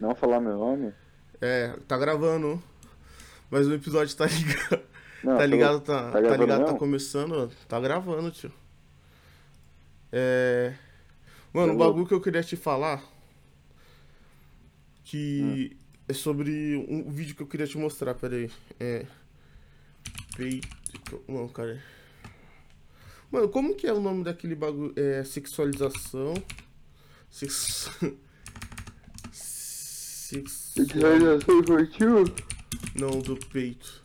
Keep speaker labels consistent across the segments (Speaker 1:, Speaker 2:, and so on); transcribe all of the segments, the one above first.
Speaker 1: Não falar meu nome?
Speaker 2: É, tá gravando. Mas o episódio tá ligado.
Speaker 1: Não,
Speaker 2: tá ligado,
Speaker 1: falou-
Speaker 2: tá,
Speaker 1: tá
Speaker 2: tá ligado, tá começando, tá gravando, tio. É. Mano, o bagulho que eu queria te falar. Que
Speaker 1: Hum.
Speaker 2: é sobre um vídeo que eu queria te mostrar, peraí. É. Peito. Não, cara. Mano, como que é o nome daquele bagulho? É. Sexualização. Sex... Sexual...
Speaker 1: Visualização infantil?
Speaker 2: Não, do peito.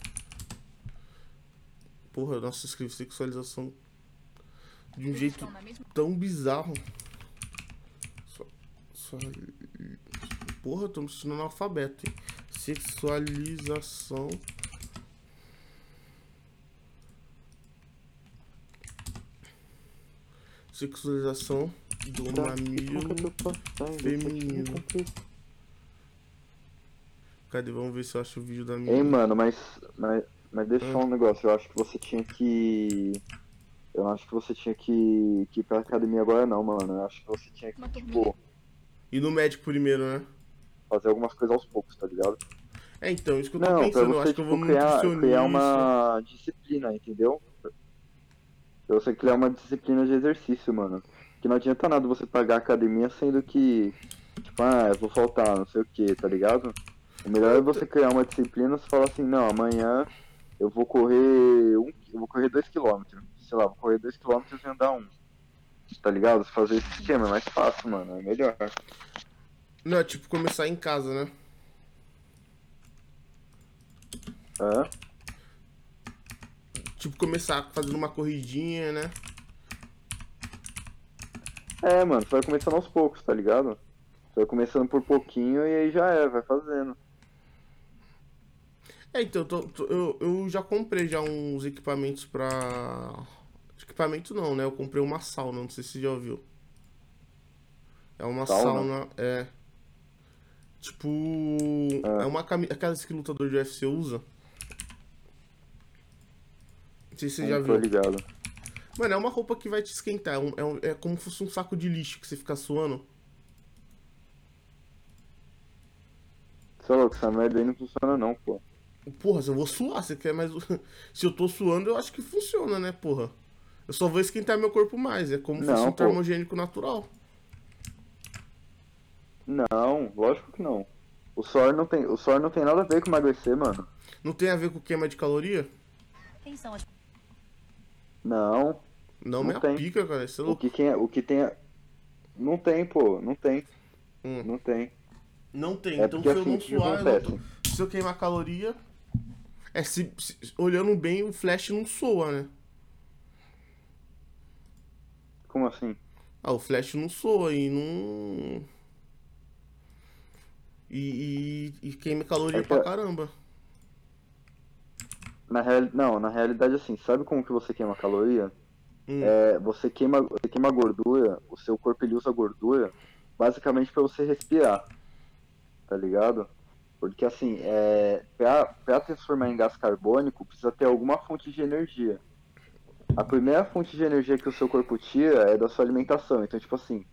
Speaker 2: Porra, nossa, escrevi sexualização de um jeito tão bizarro. Só, só... Porra, eu tô me sentindo analfabeto, hein? Sexualização. Sexualização do mamilo. feminino. Cadê? Vamos ver se eu acho o vídeo da minha.
Speaker 1: Ei, mano, mas, mas, mas deixa
Speaker 2: Ah.
Speaker 1: só um negócio. Eu acho que você tinha que. Eu acho que você tinha que, que ir pra academia agora, não, mano. Eu acho que você tinha que, tipo.
Speaker 2: E no médico primeiro, né?
Speaker 1: fazer algumas coisas aos poucos, tá ligado?
Speaker 2: É, então, isso que eu tô
Speaker 1: Não, pra
Speaker 2: pensando. Eu
Speaker 1: você,
Speaker 2: acho que eu vou
Speaker 1: tipo, criar, criar uma disciplina, entendeu? Pra você criar uma disciplina de exercício, mano. Que não adianta nada você pagar a academia sendo que, tipo, ah, eu vou faltar, não sei o que, tá ligado? O melhor é você criar uma disciplina e falar assim, não, amanhã eu vou correr um, eu vou correr 2km. Sei lá, vou correr 2km e andar um. Tá ligado? Fazer esse esquema é mais fácil, mano. É melhor.
Speaker 2: Não, é tipo começar em casa, né?
Speaker 1: Hã?
Speaker 2: Tipo começar fazendo uma corridinha, né?
Speaker 1: É, mano, você vai começando aos poucos, tá ligado? Você vai começando por pouquinho e aí já é, vai fazendo.
Speaker 2: É, então, eu tô- tô- eu, eu já comprei já uns equipamentos pra. Equipamento não, né? Eu comprei uma sauna, não sei se você já ouviu. É uma
Speaker 1: Sauna?
Speaker 2: sauna, é. Tipo.
Speaker 1: Ah.
Speaker 2: É uma camisa. Aquelas que lutador de UFC usa. Não sei se você já
Speaker 1: Não tô
Speaker 2: viu.
Speaker 1: ligado.
Speaker 2: Mano, é uma roupa que vai te esquentar. É, um- é um- é como se fosse um saco de lixo que você fica suando.
Speaker 1: Você é louco, essa merda aí não funciona não, pô.
Speaker 2: Porra, se eu vou suar, você quer mais. Se eu tô suando, eu acho que funciona, né, porra? Eu só vou esquentar meu corpo mais. É como se fosse um termogênico natural.
Speaker 1: Não, lógico que não. O suor não tem, o suor não tem nada a ver com emagrecer, mano.
Speaker 2: Não tem a ver com queima de caloria?
Speaker 3: Quem são as
Speaker 1: Não.
Speaker 2: Não,
Speaker 1: Não
Speaker 2: minha
Speaker 1: tem.
Speaker 2: pica, cara. Isso é
Speaker 1: O que tem, é- o que tem é- não tem, pô, não tem.
Speaker 2: Hum.
Speaker 1: Não tem.
Speaker 2: Não tem.
Speaker 1: É
Speaker 2: então,
Speaker 1: porque
Speaker 2: se eu
Speaker 1: assim,
Speaker 2: não
Speaker 1: que
Speaker 2: suar, eu tô... se eu queimar caloria. É, se, se- olhando bem, o flash não soa, né?
Speaker 1: Como assim?
Speaker 2: Ah, o flash não soa e não. E, e, e queima caloria
Speaker 1: É que-
Speaker 2: pra caramba.
Speaker 1: Na real, não, na realidade assim, sabe como que você queima caloria?
Speaker 2: Hum.
Speaker 1: É, você queima, você queima gordura, o seu corpo ele usa gordura basicamente pra você respirar. Tá ligado? Porque assim, é, pra transformar em gás carbônico, precisa ter alguma fonte de energia. A primeira fonte de energia que o seu corpo tira é da sua alimentação. Então, tipo assim,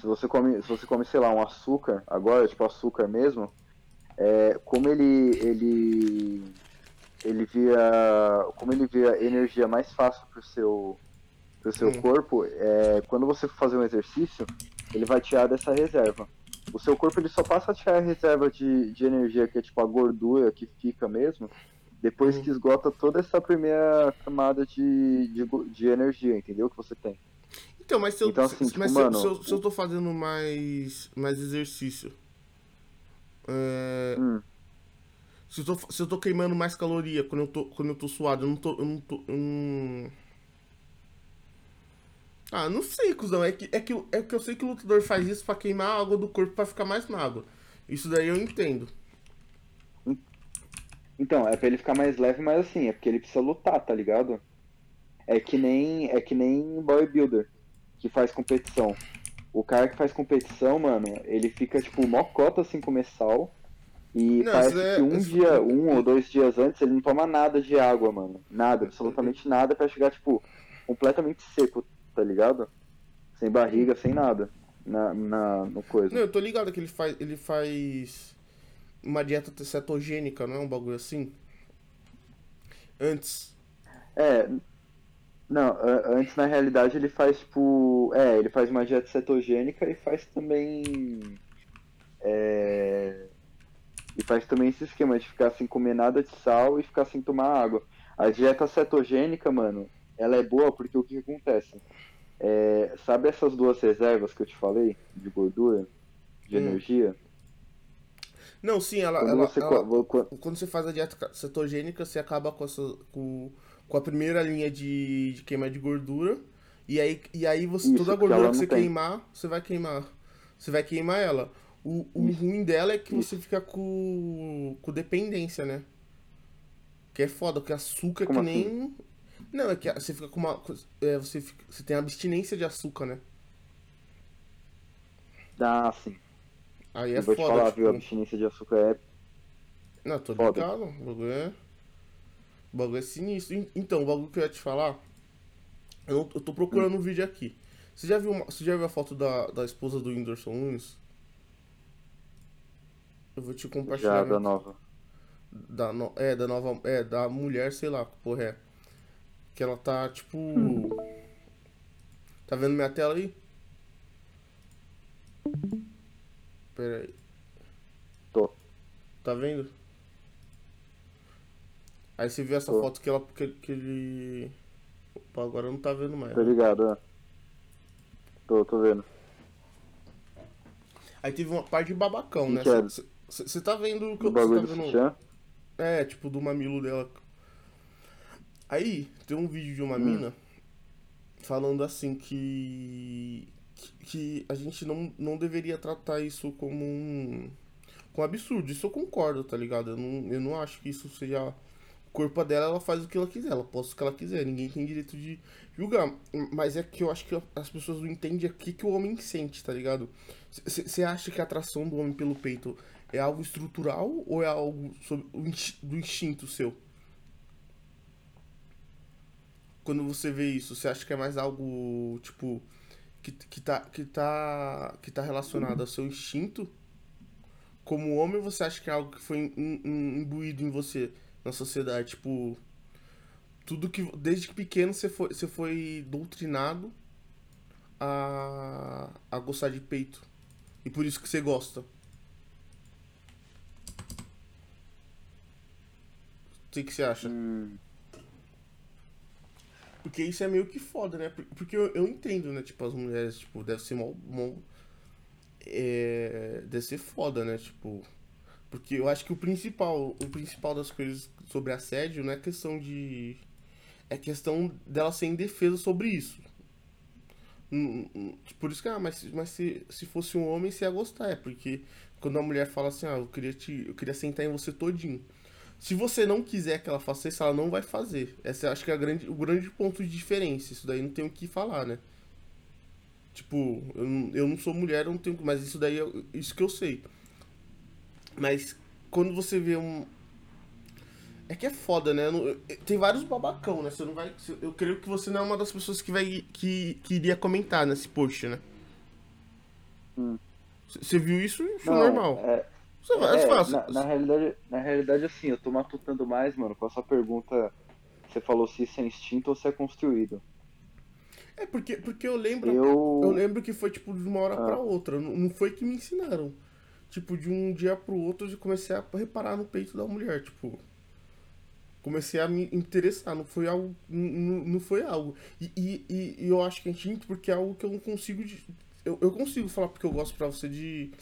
Speaker 1: se você come, se você come, sei lá, um açúcar, agora, tipo açúcar mesmo, é, como ele, ele, ele via, como ele via energia mais fácil pro seu, pro seu corpo, é, quando você for fazer um exercício, ele vai tirar dessa reserva. O seu corpo ele só passa a tirar a reserva de, de energia, que é tipo a gordura que fica mesmo, depois
Speaker 2: Hum.
Speaker 1: que esgota toda essa primeira camada de, de, de energia, entendeu? Que você tem.
Speaker 2: Então, mas se eu,
Speaker 1: Então, assim,
Speaker 2: se-
Speaker 1: tipo,
Speaker 2: mas
Speaker 1: mano,
Speaker 2: se eu, se eu tô fazendo mais, mais exercício. é,
Speaker 1: Hum.
Speaker 2: se, eu tô, se eu tô queimando mais caloria quando eu tô, quando eu tô suado, eu não tô. Eu não tô eu não... Ah, não sei, cuzão. É que, é, que, é que eu sei que o lutador faz isso pra queimar a água do corpo pra ficar mais magro. Isso daí eu entendo.
Speaker 1: Então, é pra ele ficar mais leve, mas assim, é porque ele precisa lutar, tá ligado? É que nem é que nem bodybuilder que faz competição. O cara que faz competição, mano, ele fica tipo mocota comer sal. E
Speaker 2: Não,
Speaker 1: parece
Speaker 2: isso é-
Speaker 1: que um
Speaker 2: isso-
Speaker 1: dia, um ou dois dias antes, ele não toma nada de água, mano. Nada, absolutamente nada pra chegar, tipo, completamente seco, tá ligado? Sem barriga, sem nada. na, na, no coisa.
Speaker 2: Não, eu tô ligado que ele faz, ele faz uma dieta cetogênica, não é um bagulho assim? Antes.
Speaker 1: É. Não, antes na realidade ele faz tipo. É, ele faz uma dieta cetogênica e faz também. É. E faz também esse esquema de ficar sem comer nada de sal e ficar sem tomar água. A dieta cetogênica, mano, ela é boa porque o que acontece? É, sabe essas duas reservas que eu te falei? De gordura? De hum. energia?
Speaker 2: Não, sim, ela, quando, ela, você, ela, quando você faz a dieta cetogênica, você acaba com, essa, com, com a primeira linha de, de queima de gordura. E aí, e aí você, Isso, toda a gordura que você tem. queimar, você vai queimar. Você vai queimar ela. O, o ruim dela é que Isso. você fica com, com dependência, né? Que é foda, porque açúcar Como que nem. Assim? Não, é que você fica com uma. É, você, fica, você tem abstinência de açúcar, né?
Speaker 1: Ah, sim.
Speaker 2: Aí é
Speaker 1: eu vou
Speaker 2: foda.
Speaker 1: Te falar, tipo... viu? A abstinência de açúcar é.
Speaker 2: Não, tô foda. ligado. O bagulho é. O bagulho é sinistro. Então, o bagulho que eu ia te falar. Eu, eu tô procurando hum. um vídeo aqui. Você já viu, uma, você já viu a foto da, da esposa do Whindersson Nunes? Eu vou te compartilhar.
Speaker 1: Já, da nova.
Speaker 2: Da no... É, da nova. É, da mulher, sei lá, porra é. Que ela tá, tipo. Hum. Tá vendo minha tela aí? Pera aí.
Speaker 1: Tô.
Speaker 2: Tá vendo? Aí você viu essa Tô. foto que ela. Que, que ele. Opa, agora não tá vendo mais.
Speaker 1: Tô ligado, é. Tô, tô vendo.
Speaker 2: Aí teve uma parte de babacão, né? Você tá vendo o que
Speaker 1: eu tô tá vendo?
Speaker 2: É, tipo, do mamilo dela Aí, tem um vídeo de uma hum. mina falando assim que, que a gente não, não deveria tratar isso como um, com um absurdo. Isso eu concordo, tá ligado? Eu não, eu não acho que isso seja. O corpo dela, ela faz o que ela quiser, ela posta o que ela quiser, ninguém tem direito de julgar. Mas é que eu acho que as pessoas não entendem o que, o homem sente, tá ligado? Você acha que a atração do homem pelo peito é algo estrutural ou é algo do instinto seu? Quando você vê isso, você acha que é mais algo, tipo, que, que, tá, que, tá, que tá relacionado ao seu instinto? Como homem, você acha que é algo que foi imbuído em você, na sociedade? Tipo, tudo que, desde pequeno, você foi, você foi doutrinado a, a gostar de peito. E por isso que você gosta. O que, que você acha? Hum. Porque isso é meio que foda, né? Porque eu, eu entendo, né? Tipo, as mulheres, tipo, deve ser mal. mal é, deve ser foda, né? Tipo. Porque eu acho que o principal, o principal das coisas sobre assédio não é questão de. É questão dela ser indefesa sobre isso. Por isso que, ah, mas, mas se, se fosse um homem, você ia gostar. É porque quando a mulher fala assim, ah, eu queria, te, eu queria sentar em você todinho. Se você não quiser que ela faça isso, ela não vai fazer. Essa acho que é a grande, o grande ponto de diferença. Isso daí não tem o que falar, né? Tipo, eu não, eu não sou mulher, eu não tenho. Mas isso daí é isso que eu sei. Mas quando você vê um. É que é foda, né? Tem vários babacão, né? Você não vai. Eu creio que você não é uma das pessoas que vai. que, que iria comentar nesse post, né? Hum. Você viu isso? Isso
Speaker 1: não,
Speaker 2: é normal.
Speaker 1: É, você vai, é, faz. Na, na, realidade, na realidade, assim, eu tô matutando mais, mano, com essa pergunta. Você falou se isso é instinto ou se é construído.
Speaker 2: É, porque, porque eu lembro. Eu, eu lembro que foi tipo de uma hora ah. pra outra. Não, não foi que me ensinaram. Tipo, de um dia pro outro eu comecei a reparar no peito da mulher, tipo. Comecei a me interessar, não foi algo. Não, não foi algo. E, e, e eu acho que é instinto porque é algo que eu não consigo. De, eu, eu consigo falar porque eu gosto pra você de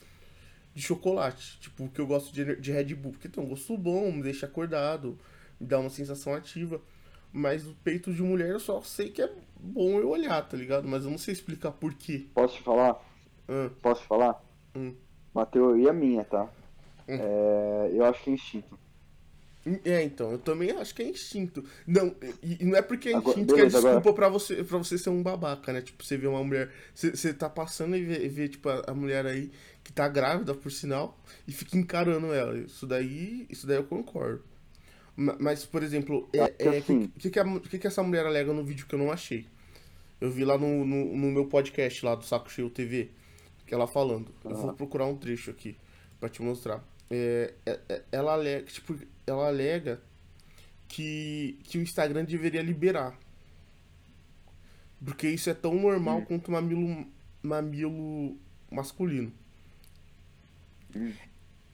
Speaker 2: de chocolate. Tipo, que eu gosto de, de Red Bull. Porque tem um gosto bom, me deixa acordado, me dá uma sensação ativa. Mas o peito de mulher eu só sei que é bom eu olhar, tá ligado? Mas eu não sei explicar por quê.
Speaker 1: Posso te falar?
Speaker 2: Hum.
Speaker 1: Posso te falar?
Speaker 2: Hum.
Speaker 1: Uma teoria minha, tá? Hum. É, eu acho que é instinto.
Speaker 2: É, então, eu também acho que é instinto. Não, e, não é porque é instinto agora, beleza, que é desculpa agora... pra, você, pra você ser um babaca, né? Tipo, você vê uma mulher. Você, você tá passando e vê, vê tipo, a, a, mulher aí que tá grávida, por sinal, e fica encarando ela. Isso daí, isso daí eu concordo. Mas, por exemplo, é, é, é assim... que, que, que, que essa mulher alega no vídeo que eu não achei? Eu vi lá no, no, no meu podcast lá do Saco Cheio TV. Que ela falando. Eu vou procurar um trecho aqui para te mostrar. É, é, é, ela alega, tipo, ela alega que, que o Instagram deveria liberar. Porque isso é tão normal hum. quanto mamilo, mamilo masculino. Hum.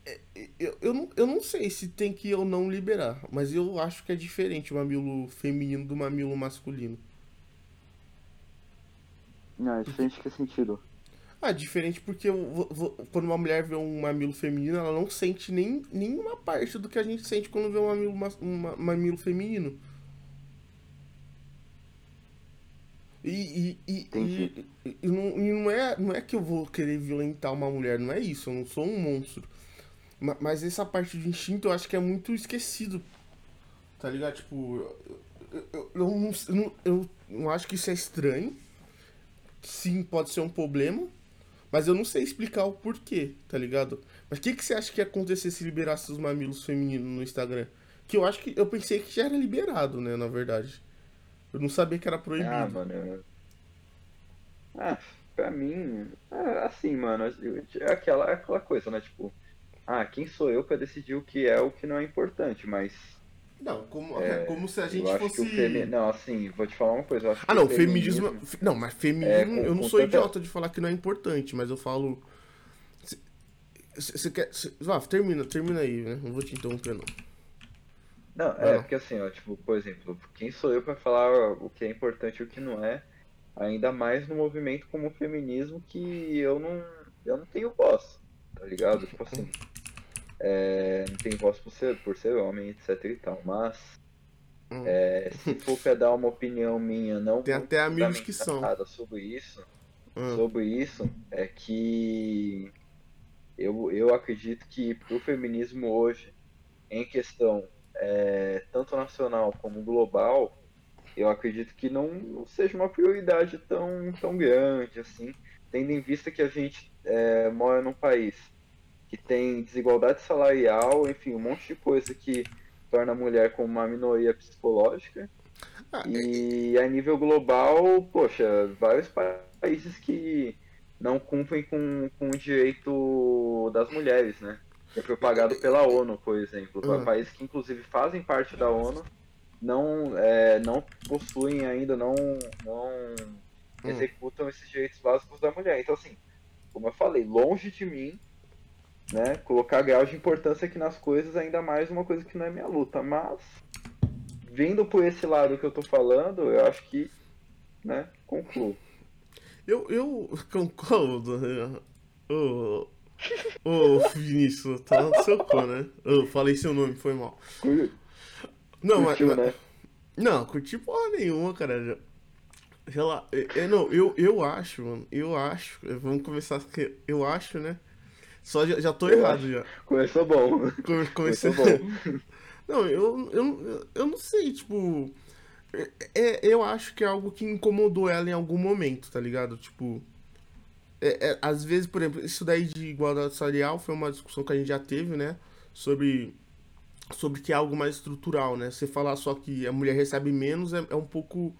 Speaker 2: É, eu, eu, não, eu não sei se tem que ou não liberar, mas eu acho que é diferente o mamilo feminino do mamilo masculino.
Speaker 1: Não, é diferente que sentido?
Speaker 2: Ah, diferente porque eu, quando uma mulher vê um mamilo feminino, ela não sente nem nenhuma parte do que a gente sente quando vê um mamilo, um mamilo feminino. E, e, e, e, e, não, não, é, não é que eu vou querer violentar uma mulher, não é isso, eu não sou um monstro. Mas essa parte de instinto eu acho que é muito esquecido. Tá ligado? Tipo, eu, eu, eu, não, eu não acho que isso é estranho. Sim, pode ser um problema. Mas eu não sei explicar o porquê, tá ligado? Mas o que, que você acha que ia acontecer se liberasse os mamilos femininos no Instagram? Que eu acho que. Eu pensei que já era liberado, né, na verdade. Eu não sabia que era proibido.
Speaker 1: Ah, mano. Ah, pra mim. É assim, mano. É aquela, é aquela coisa, né? Tipo, ah, quem sou eu para decidir o que é o que não é importante, mas.
Speaker 2: Não, como, é, como se a gente fosse.
Speaker 1: Femi... Não, assim, vou te falar uma coisa.
Speaker 2: ah, não, feminismo. feminismo... Não, mas feminismo. É, com, eu não sou tanta... idiota de falar que não é importante, mas eu falo. Você quer. Cê... Ah, termina, termina aí, né? Não vou te interromper, não.
Speaker 1: Não, é, porque assim, ó, tipo, por exemplo, quem sou eu para falar o que é importante e o que não é, ainda mais no movimento como o feminismo que eu não, eu não tenho voz, tá ligado? Tipo assim, é, não tenho voz por ser, por ser homem, etc e tal, mas hum. é, se for pra dar uma opinião minha, não
Speaker 2: tem até amigos que são
Speaker 1: sobre isso, hum. sobre isso, é que eu, eu acredito que pro feminismo hoje, em questão é, tanto nacional como global, eu acredito que não, não, seja uma prioridade tão, tão grande assim, tendo em vista que a gente é, mora num país que tem desigualdade salarial, enfim, um monte de coisa que torna a mulher como uma minoria psicológica. Ah, e a nível global, poxa, vários países que não cumprem com, com o direito das mulheres, né? É propagado pela ONU, por exemplo. Uhum. Países que inclusive fazem parte da ONU não, é, não possuem ainda, não, não uhum. executam esses direitos básicos da mulher. Então, assim, como eu falei, longe de mim né, colocar grau de importância aqui nas coisas, ainda mais uma coisa que não é minha luta. Mas, vindo por esse lado que eu tô falando, eu acho que, né, concluo.
Speaker 2: Eu, eu concordo. Oh, Ô, Vinícius, tá no seu cu, né? Eu falei seu nome, foi mal. Não, mas. Né? Não, curti porra nenhuma, cara. Sei lá, eu, não, eu, eu acho, mano, eu acho. Vamos começar, eu acho, né? Só já, já tô eu errado acho. já.
Speaker 1: Começou bom.
Speaker 2: Come, comecei... Começou bom. não, eu, eu, eu não sei, tipo. É, é, eu acho que é algo que incomodou ela em algum momento, tá ligado? Tipo. É, é, às vezes, por exemplo, isso daí de igualdade salarial foi uma discussão que a gente já teve, né? Sobre, sobre que é algo mais estrutural, né? Você falar só que a mulher recebe menos é, é um pouco.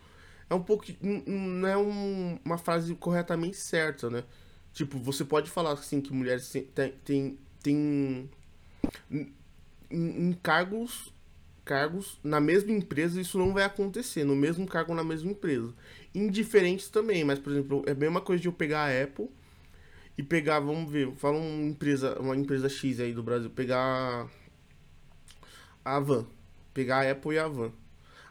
Speaker 2: É um pouco. Não é um, uma frase corretamente certa, né? Tipo, você pode falar assim que mulheres têm. tem, tem em, em cargos cargos na mesma empresa, isso não vai acontecer, no mesmo cargo na mesma empresa. Indiferentes também, mas por exemplo, é a mesma coisa de eu pegar a Apple e pegar, vamos ver, fala uma empresa, uma empresa X aí do Brasil, pegar a Van, pegar a Apple e a Van.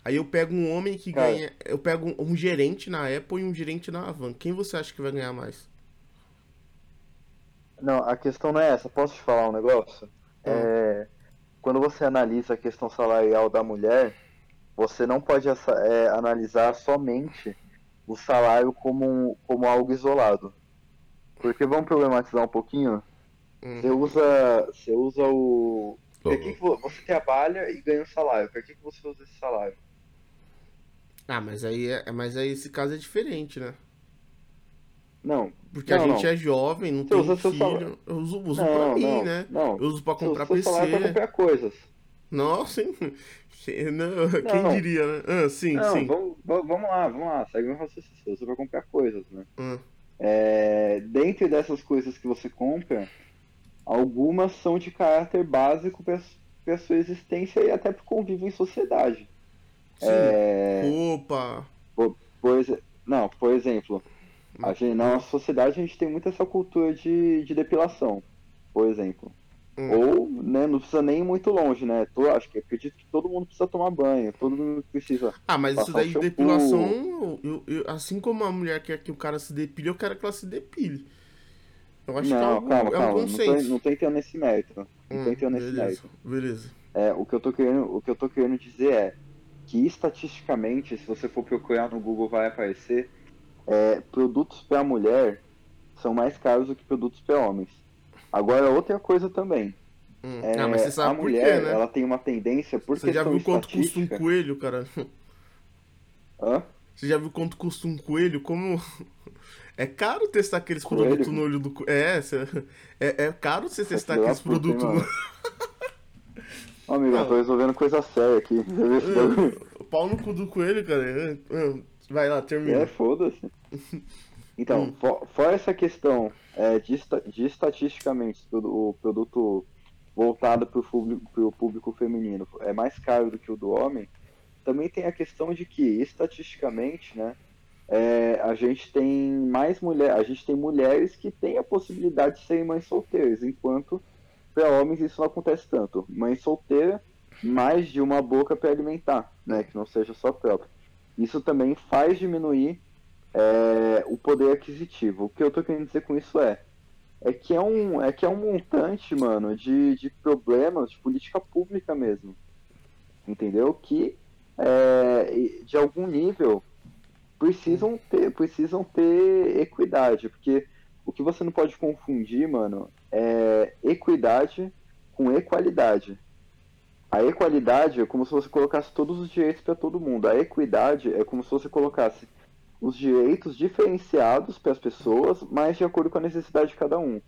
Speaker 2: Aí eu pego um homem que Cara. ganha, eu pego um gerente na Apple e um gerente na Van. Quem você acha que vai ganhar mais?
Speaker 1: Não, a questão não é essa. Posso te falar um negócio? Hum. É quando você analisa a questão salarial da mulher, você não pode é, analisar somente o salário como, como algo isolado. Porque vamos problematizar um pouquinho. Uhum. Você usa, você usa o. Por que, que você trabalha e ganha um salário? Por que, que você usa esse salário?
Speaker 2: Ah, mas aí, é, mas aí esse caso é diferente, né?
Speaker 1: Não.
Speaker 2: Porque não, a gente não. é jovem, não tem filho. Eu uso, uso não, pra mim, né? Não. Eu uso pra comprar PC. Pra
Speaker 1: comprar coisas.
Speaker 2: Nossa, hein? Não, quem diria, né? Ah, sim, sim.
Speaker 1: Vamos, vamos lá, vamos lá. Segue o raciocínio. Você usa pra comprar coisas, né? Hum. É, dentre dessas coisas que você compra, algumas são de caráter básico para a sua existência e até para o convívio em sociedade.
Speaker 2: Sim. É... Opa!
Speaker 1: Por, por, não, por exemplo, a gente, na nossa sociedade a gente tem muito essa cultura de, de depilação, por exemplo. Hum. Ou, né, não precisa nem ir muito longe, né? Tô, acho que acredito que todo mundo precisa tomar banho, todo mundo precisa.
Speaker 2: Ah, mas isso daí de depilação, eu, eu, assim como a mulher quer que o cara se depile, eu quero que ela se depile.
Speaker 1: Eu acho não, que é, algo, calma, é um calma. consenso. Não tô, não tô entrando nesse mérito. Não hum, tô entrando nesse
Speaker 2: beleza,
Speaker 1: mérito.
Speaker 2: Beleza.
Speaker 1: É, o que eu tô querendo, o que eu tô querendo dizer é que estatisticamente, se você for procurar no Google, vai aparecer é, produtos para mulher são mais caros do que produtos para homens. Agora, outra coisa também.
Speaker 2: Hum. É, ah, mas você sabe
Speaker 1: a mulher,
Speaker 2: quê, né?
Speaker 1: ela tem uma tendência, por
Speaker 2: Você já viu quanto custa um coelho, cara?
Speaker 1: Hã?
Speaker 2: Você já viu quanto custa um coelho? Como... É caro testar aqueles coelho? produtos no olho do coelho. É, é, é caro você testar aqueles produtos no...
Speaker 1: Ô, amigo, eu tô resolvendo coisa séria aqui.
Speaker 2: É, pau no cu do coelho, cara. Vai lá, termina.
Speaker 1: É, foda-se. Então, hum. for, fora essa questão é, de, de estatisticamente o produto voltado para o público, público feminino é mais caro do que o do homem, também tem a questão de que estatisticamente, né, é, a gente tem mais mulher, a gente tem mulheres que têm a possibilidade de serem mães solteiras, enquanto para homens isso não acontece tanto. Mãe solteira, mais de uma boca para alimentar, né, que não seja só própria. Isso também faz diminuir é, o poder aquisitivo. O que eu tô querendo dizer com isso é é que é um é que é um montante, mano, de, de problemas de política pública mesmo, entendeu? Que é, de algum nível precisam ter precisam ter equidade, porque o que você não pode confundir, mano, é equidade com equalidade. A equalidade é como se você colocasse todos os direitos para todo mundo. A equidade é como se você colocasse os direitos diferenciados para as pessoas, mas de acordo com a necessidade de cada um.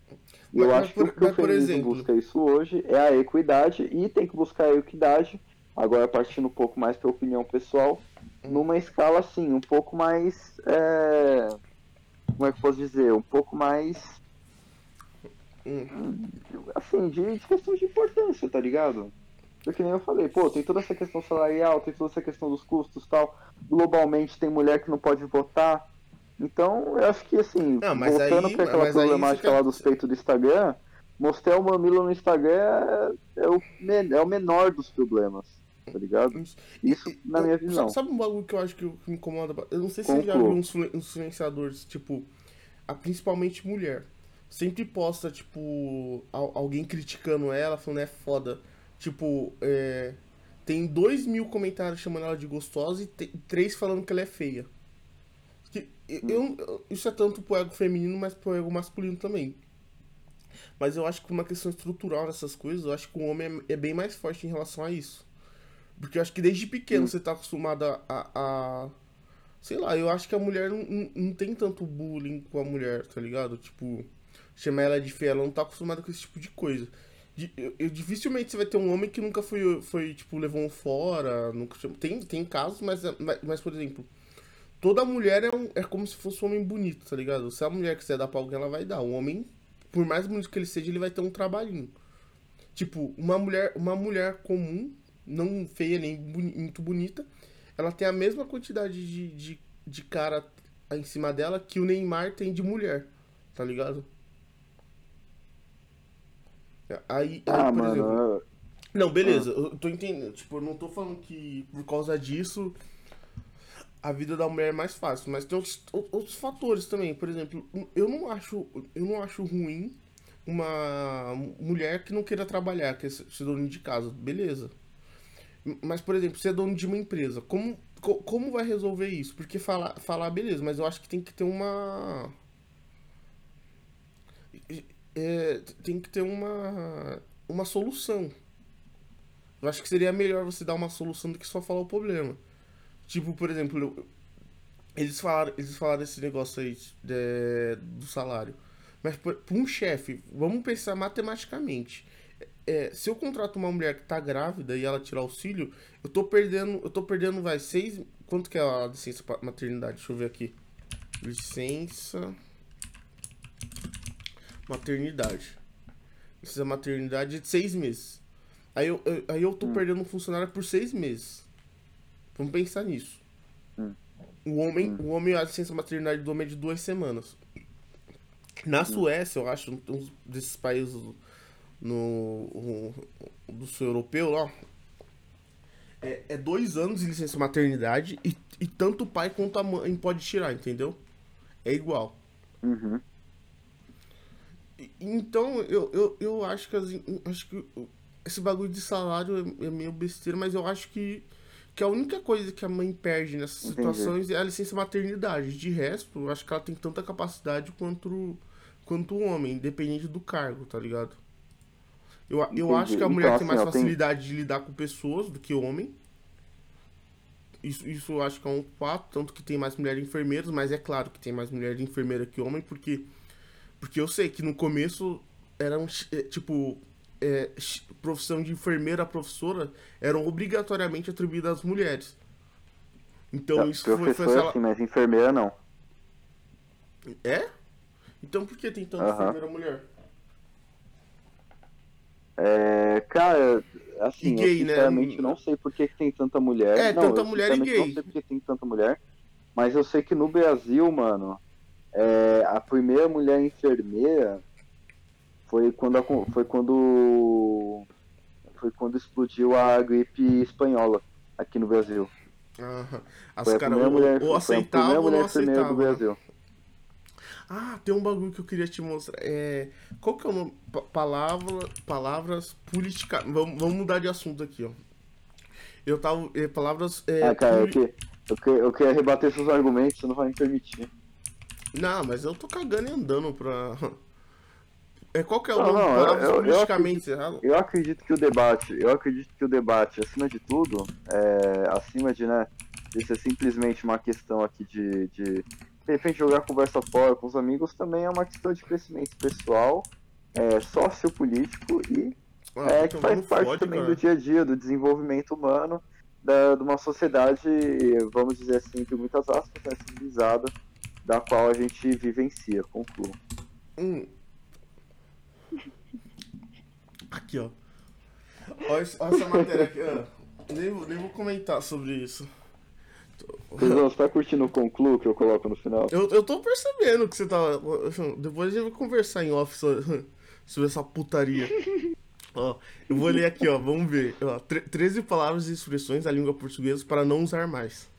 Speaker 1: E eu acho que o que o feminismo exemplo... busca isso hoje é a equidade e tem que buscar a equidade, agora partindo um pouco mais para opinião pessoal, numa escala assim, um pouco mais. É... Como é que eu posso dizer? Um pouco mais. Hum. Assim, de, de questão de importância, tá ligado? Porque nem eu falei, pô, tem toda essa questão salarial, tem toda essa questão dos custos tal. Globalmente tem mulher que não pode votar. Então, eu acho que assim,
Speaker 2: não,
Speaker 1: voltando
Speaker 2: aí,
Speaker 1: pra aquela problemática lá dos peitos do Instagram, mostrar o mamilo no Instagram é, é, o, é o menor dos problemas. Tá ligado? Isso na minha visão.
Speaker 2: Sabe um bagulho que eu acho que me incomoda? Eu não sei se Conclua. você já viu uns influenciadores, tipo, a, principalmente mulher. Sempre posta, tipo, alguém criticando ela, falando é foda Tipo, é, tem dois mil comentários chamando ela de gostosa e três falando que ela é feia. Que, eu, eu, isso é tanto pro ego feminino, mas pro ego masculino também. Mas eu acho que uma questão estrutural nessas coisas, eu acho que o homem é, é bem mais forte em relação a isso. Porque eu acho que desde pequeno você tá acostumado a, a, Sei lá, eu acho que a mulher não, não, não, tem tanto bullying com a mulher, tá ligado? Tipo, chamar ela de feia, ela não tá acostumada com esse tipo de coisa. Eu, eu, dificilmente você vai ter um homem que nunca foi, foi tipo, levou um fora. Nunca, tem, tem casos, mas, mas, mas, por exemplo, toda mulher é, um, é como se fosse um homem bonito, tá ligado? Se a mulher quiser dar pra alguém, ela vai dar. O homem, por mais bonito que ele seja, ele vai ter um trabalhinho. Tipo, uma mulher, uma mulher comum, não feia nem boni, muito bonita, ela tem a mesma quantidade de, de, de cara em cima dela que o Neymar tem de mulher, tá ligado? Aí,
Speaker 1: ah, aí, mano. Exemplo,
Speaker 2: não, beleza, ah. eu tô entendendo. Tipo, eu não tô falando que por causa disso a vida da mulher é mais fácil, mas tem outros, outros fatores também. Por exemplo, eu não acho, eu não acho ruim uma mulher que não queira trabalhar, que é ser dono de casa, beleza. Mas, por exemplo, você é dono de uma empresa, como, como vai resolver isso? Porque falar, falar, beleza, mas eu acho que tem que ter uma é, tem que ter uma, uma solução. Eu acho que seria melhor você dar uma solução do que só falar o problema. Tipo, por exemplo, eles falaram, eles falaram esse negócio aí de, do salário. Mas para um chefe, vamos pensar matematicamente. É, se eu contrato uma mulher que tá grávida e ela tirar auxílio, eu tô perdendo, eu tô perdendo, vai, seis. Quanto que é a licença maternidade? Deixa eu ver aqui. Licença maternidade. Licença maternidade de seis meses. Aí eu, eu aí eu tô hum. perdendo um funcionário por seis meses. Vamos pensar nisso. Hum. O homem, hum. o homem, a licença maternidade do homem é de duas semanas. Na hum. Suécia, eu acho, um desses países no, do sul europeu lá, é, é, dois anos de licença maternidade e, e tanto o pai quanto a mãe pode tirar, entendeu? É igual.
Speaker 1: Uhum.
Speaker 2: Então, eu, eu, eu acho que, assim, acho que esse bagulho de salário é, é, meio besteira, mas eu acho que, que a única coisa que a mãe perde nessas Entendi. situações é a licença maternidade. De resto, eu acho que ela tem tanta capacidade quanto, quanto o homem, independente do cargo, tá ligado? Eu, eu acho que a mulher então, tem mais assim, facilidade de lidar com pessoas do que o homem. Isso, isso eu acho que é um fato, tanto que tem mais mulheres enfermeiras, mas é claro que tem mais mulher enfermeira que homem, porque, porque eu sei que no começo eram, é, tipo, é, profissão de enfermeira, professora, eram obrigatoriamente atribuídas às mulheres. Então
Speaker 1: não, isso foi, foi ela... assim, mas enfermeira não.
Speaker 2: É? Então por que tem tanta uh -huh. enfermeira mulher?
Speaker 1: É, cara, assim, gay, eu né? sinceramente né? não sei por que, que, tem tanta mulher.
Speaker 2: É,
Speaker 1: não,
Speaker 2: tanta mulher e gay.
Speaker 1: Não sei por que tem tanta mulher. Mas eu sei que no Brasil, mano, é, a primeira mulher enfermeira foi quando a, foi quando foi quando explodiu a gripe espanhola aqui no Brasil.
Speaker 2: Aham. As caras ou, ou aceitavam ou não aceitavam. do né? Brasil. Ah, tem um bagulho que eu queria te mostrar. É, qual que é o nome? palavra, palavras políticas. Vamos, vamos mudar de assunto aqui, ó. Eu tava. É, palavras. É,
Speaker 1: ah, cara, poli... eu, que, eu, que, eu queria rebater seus argumentos, você não vai me permitir.
Speaker 2: Não, mas eu tô cagando e andando pra. É, qual que é o não, nome? Não, eu, politicamente
Speaker 1: eu acredito, eu acredito que o debate, eu acredito que o debate, acima de tudo, é, acima de, né, de ser simplesmente uma questão aqui de, de de repente jogar conversa fora com os amigos também é uma questão de crescimento pessoal, é, sociopolítico e ah, é, que faz parte também cara. do dia a dia, do desenvolvimento humano, da, de uma sociedade, vamos dizer assim, de muitas aspas, né, civilizada, da qual a gente vivencia, concluo.
Speaker 2: Hum. Aqui, ó. Olha, olha essa matéria aqui, ó. Nem, nem vou comentar sobre isso.
Speaker 1: você tá curtindo o concluo que eu coloco no final?
Speaker 2: Eu, eu tô percebendo que você tá. Depois a gente vai conversar em off sobre, sobre essa putaria. ó, eu vou ler aqui, ó, vamos ver. Ó, 13 palavras e expressões da língua portuguesa para não usar mais.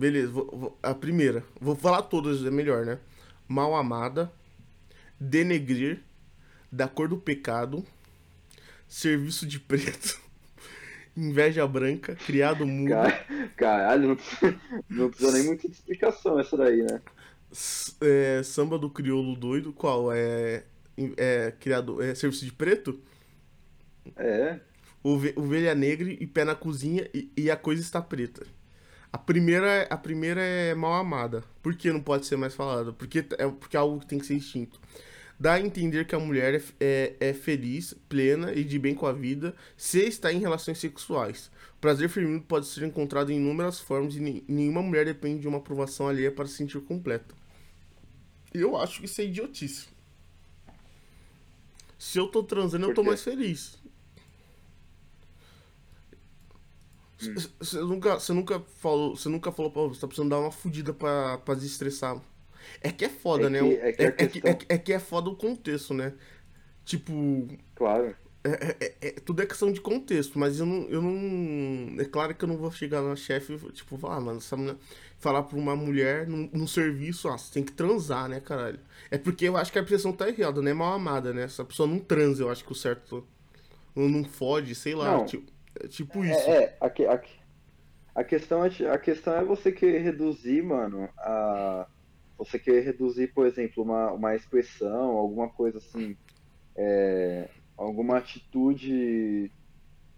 Speaker 2: Beleza, vou, vou, a primeira. Vou falar todas, é melhor, né? Mal amada, denegrir, da cor do pecado, serviço de preto. Inveja branca, criado mudo.
Speaker 1: Caralho, não precisa, não precisa nem muita explicação essa daí, né?
Speaker 2: É, samba do crioulo doido, qual? É, é criado. É serviço de preto?
Speaker 1: É.
Speaker 2: Ovelha negra e pé na cozinha e, e, a coisa está preta. A primeira, a primeira é mal amada. Por que não pode ser mais falada? Porque é, porque é algo que tem que ser extinto dá a entender que a mulher é, é, é, feliz, plena e de bem com a vida se está em relações sexuais. O prazer feminino pode ser encontrado em inúmeras formas e nenhuma mulher depende de uma aprovação alheia para se sentir completa. Eu acho que isso é idiotice. Se eu tô transando, eu tô mais feliz. Você hum. nunca, nunca falou, você nunca falou pra você tá precisando dar uma fudida pra, pra desestressar. É que é foda, é né? Que, é, que é, é, questão... é, é, que é foda o contexto, né? Tipo.
Speaker 1: Claro.
Speaker 2: É, é, tudo é questão de contexto, mas eu não, eu não. É claro que eu não vou chegar na chefe tipo, falar, ah, mano, essa mulher, falar pra uma mulher no, serviço, ah, você tem que transar, né, caralho? É porque eu acho que a pressão tá errada, né? Mal amada, né? Essa pessoa não transa, eu acho que o certo. Não fode, sei lá. Não, tipo, tipo isso.
Speaker 1: É, a, a, a, questão é, a questão é você querer reduzir, mano, a você quer reduzir, por exemplo, uma, uma expressão, alguma coisa assim, é, alguma atitude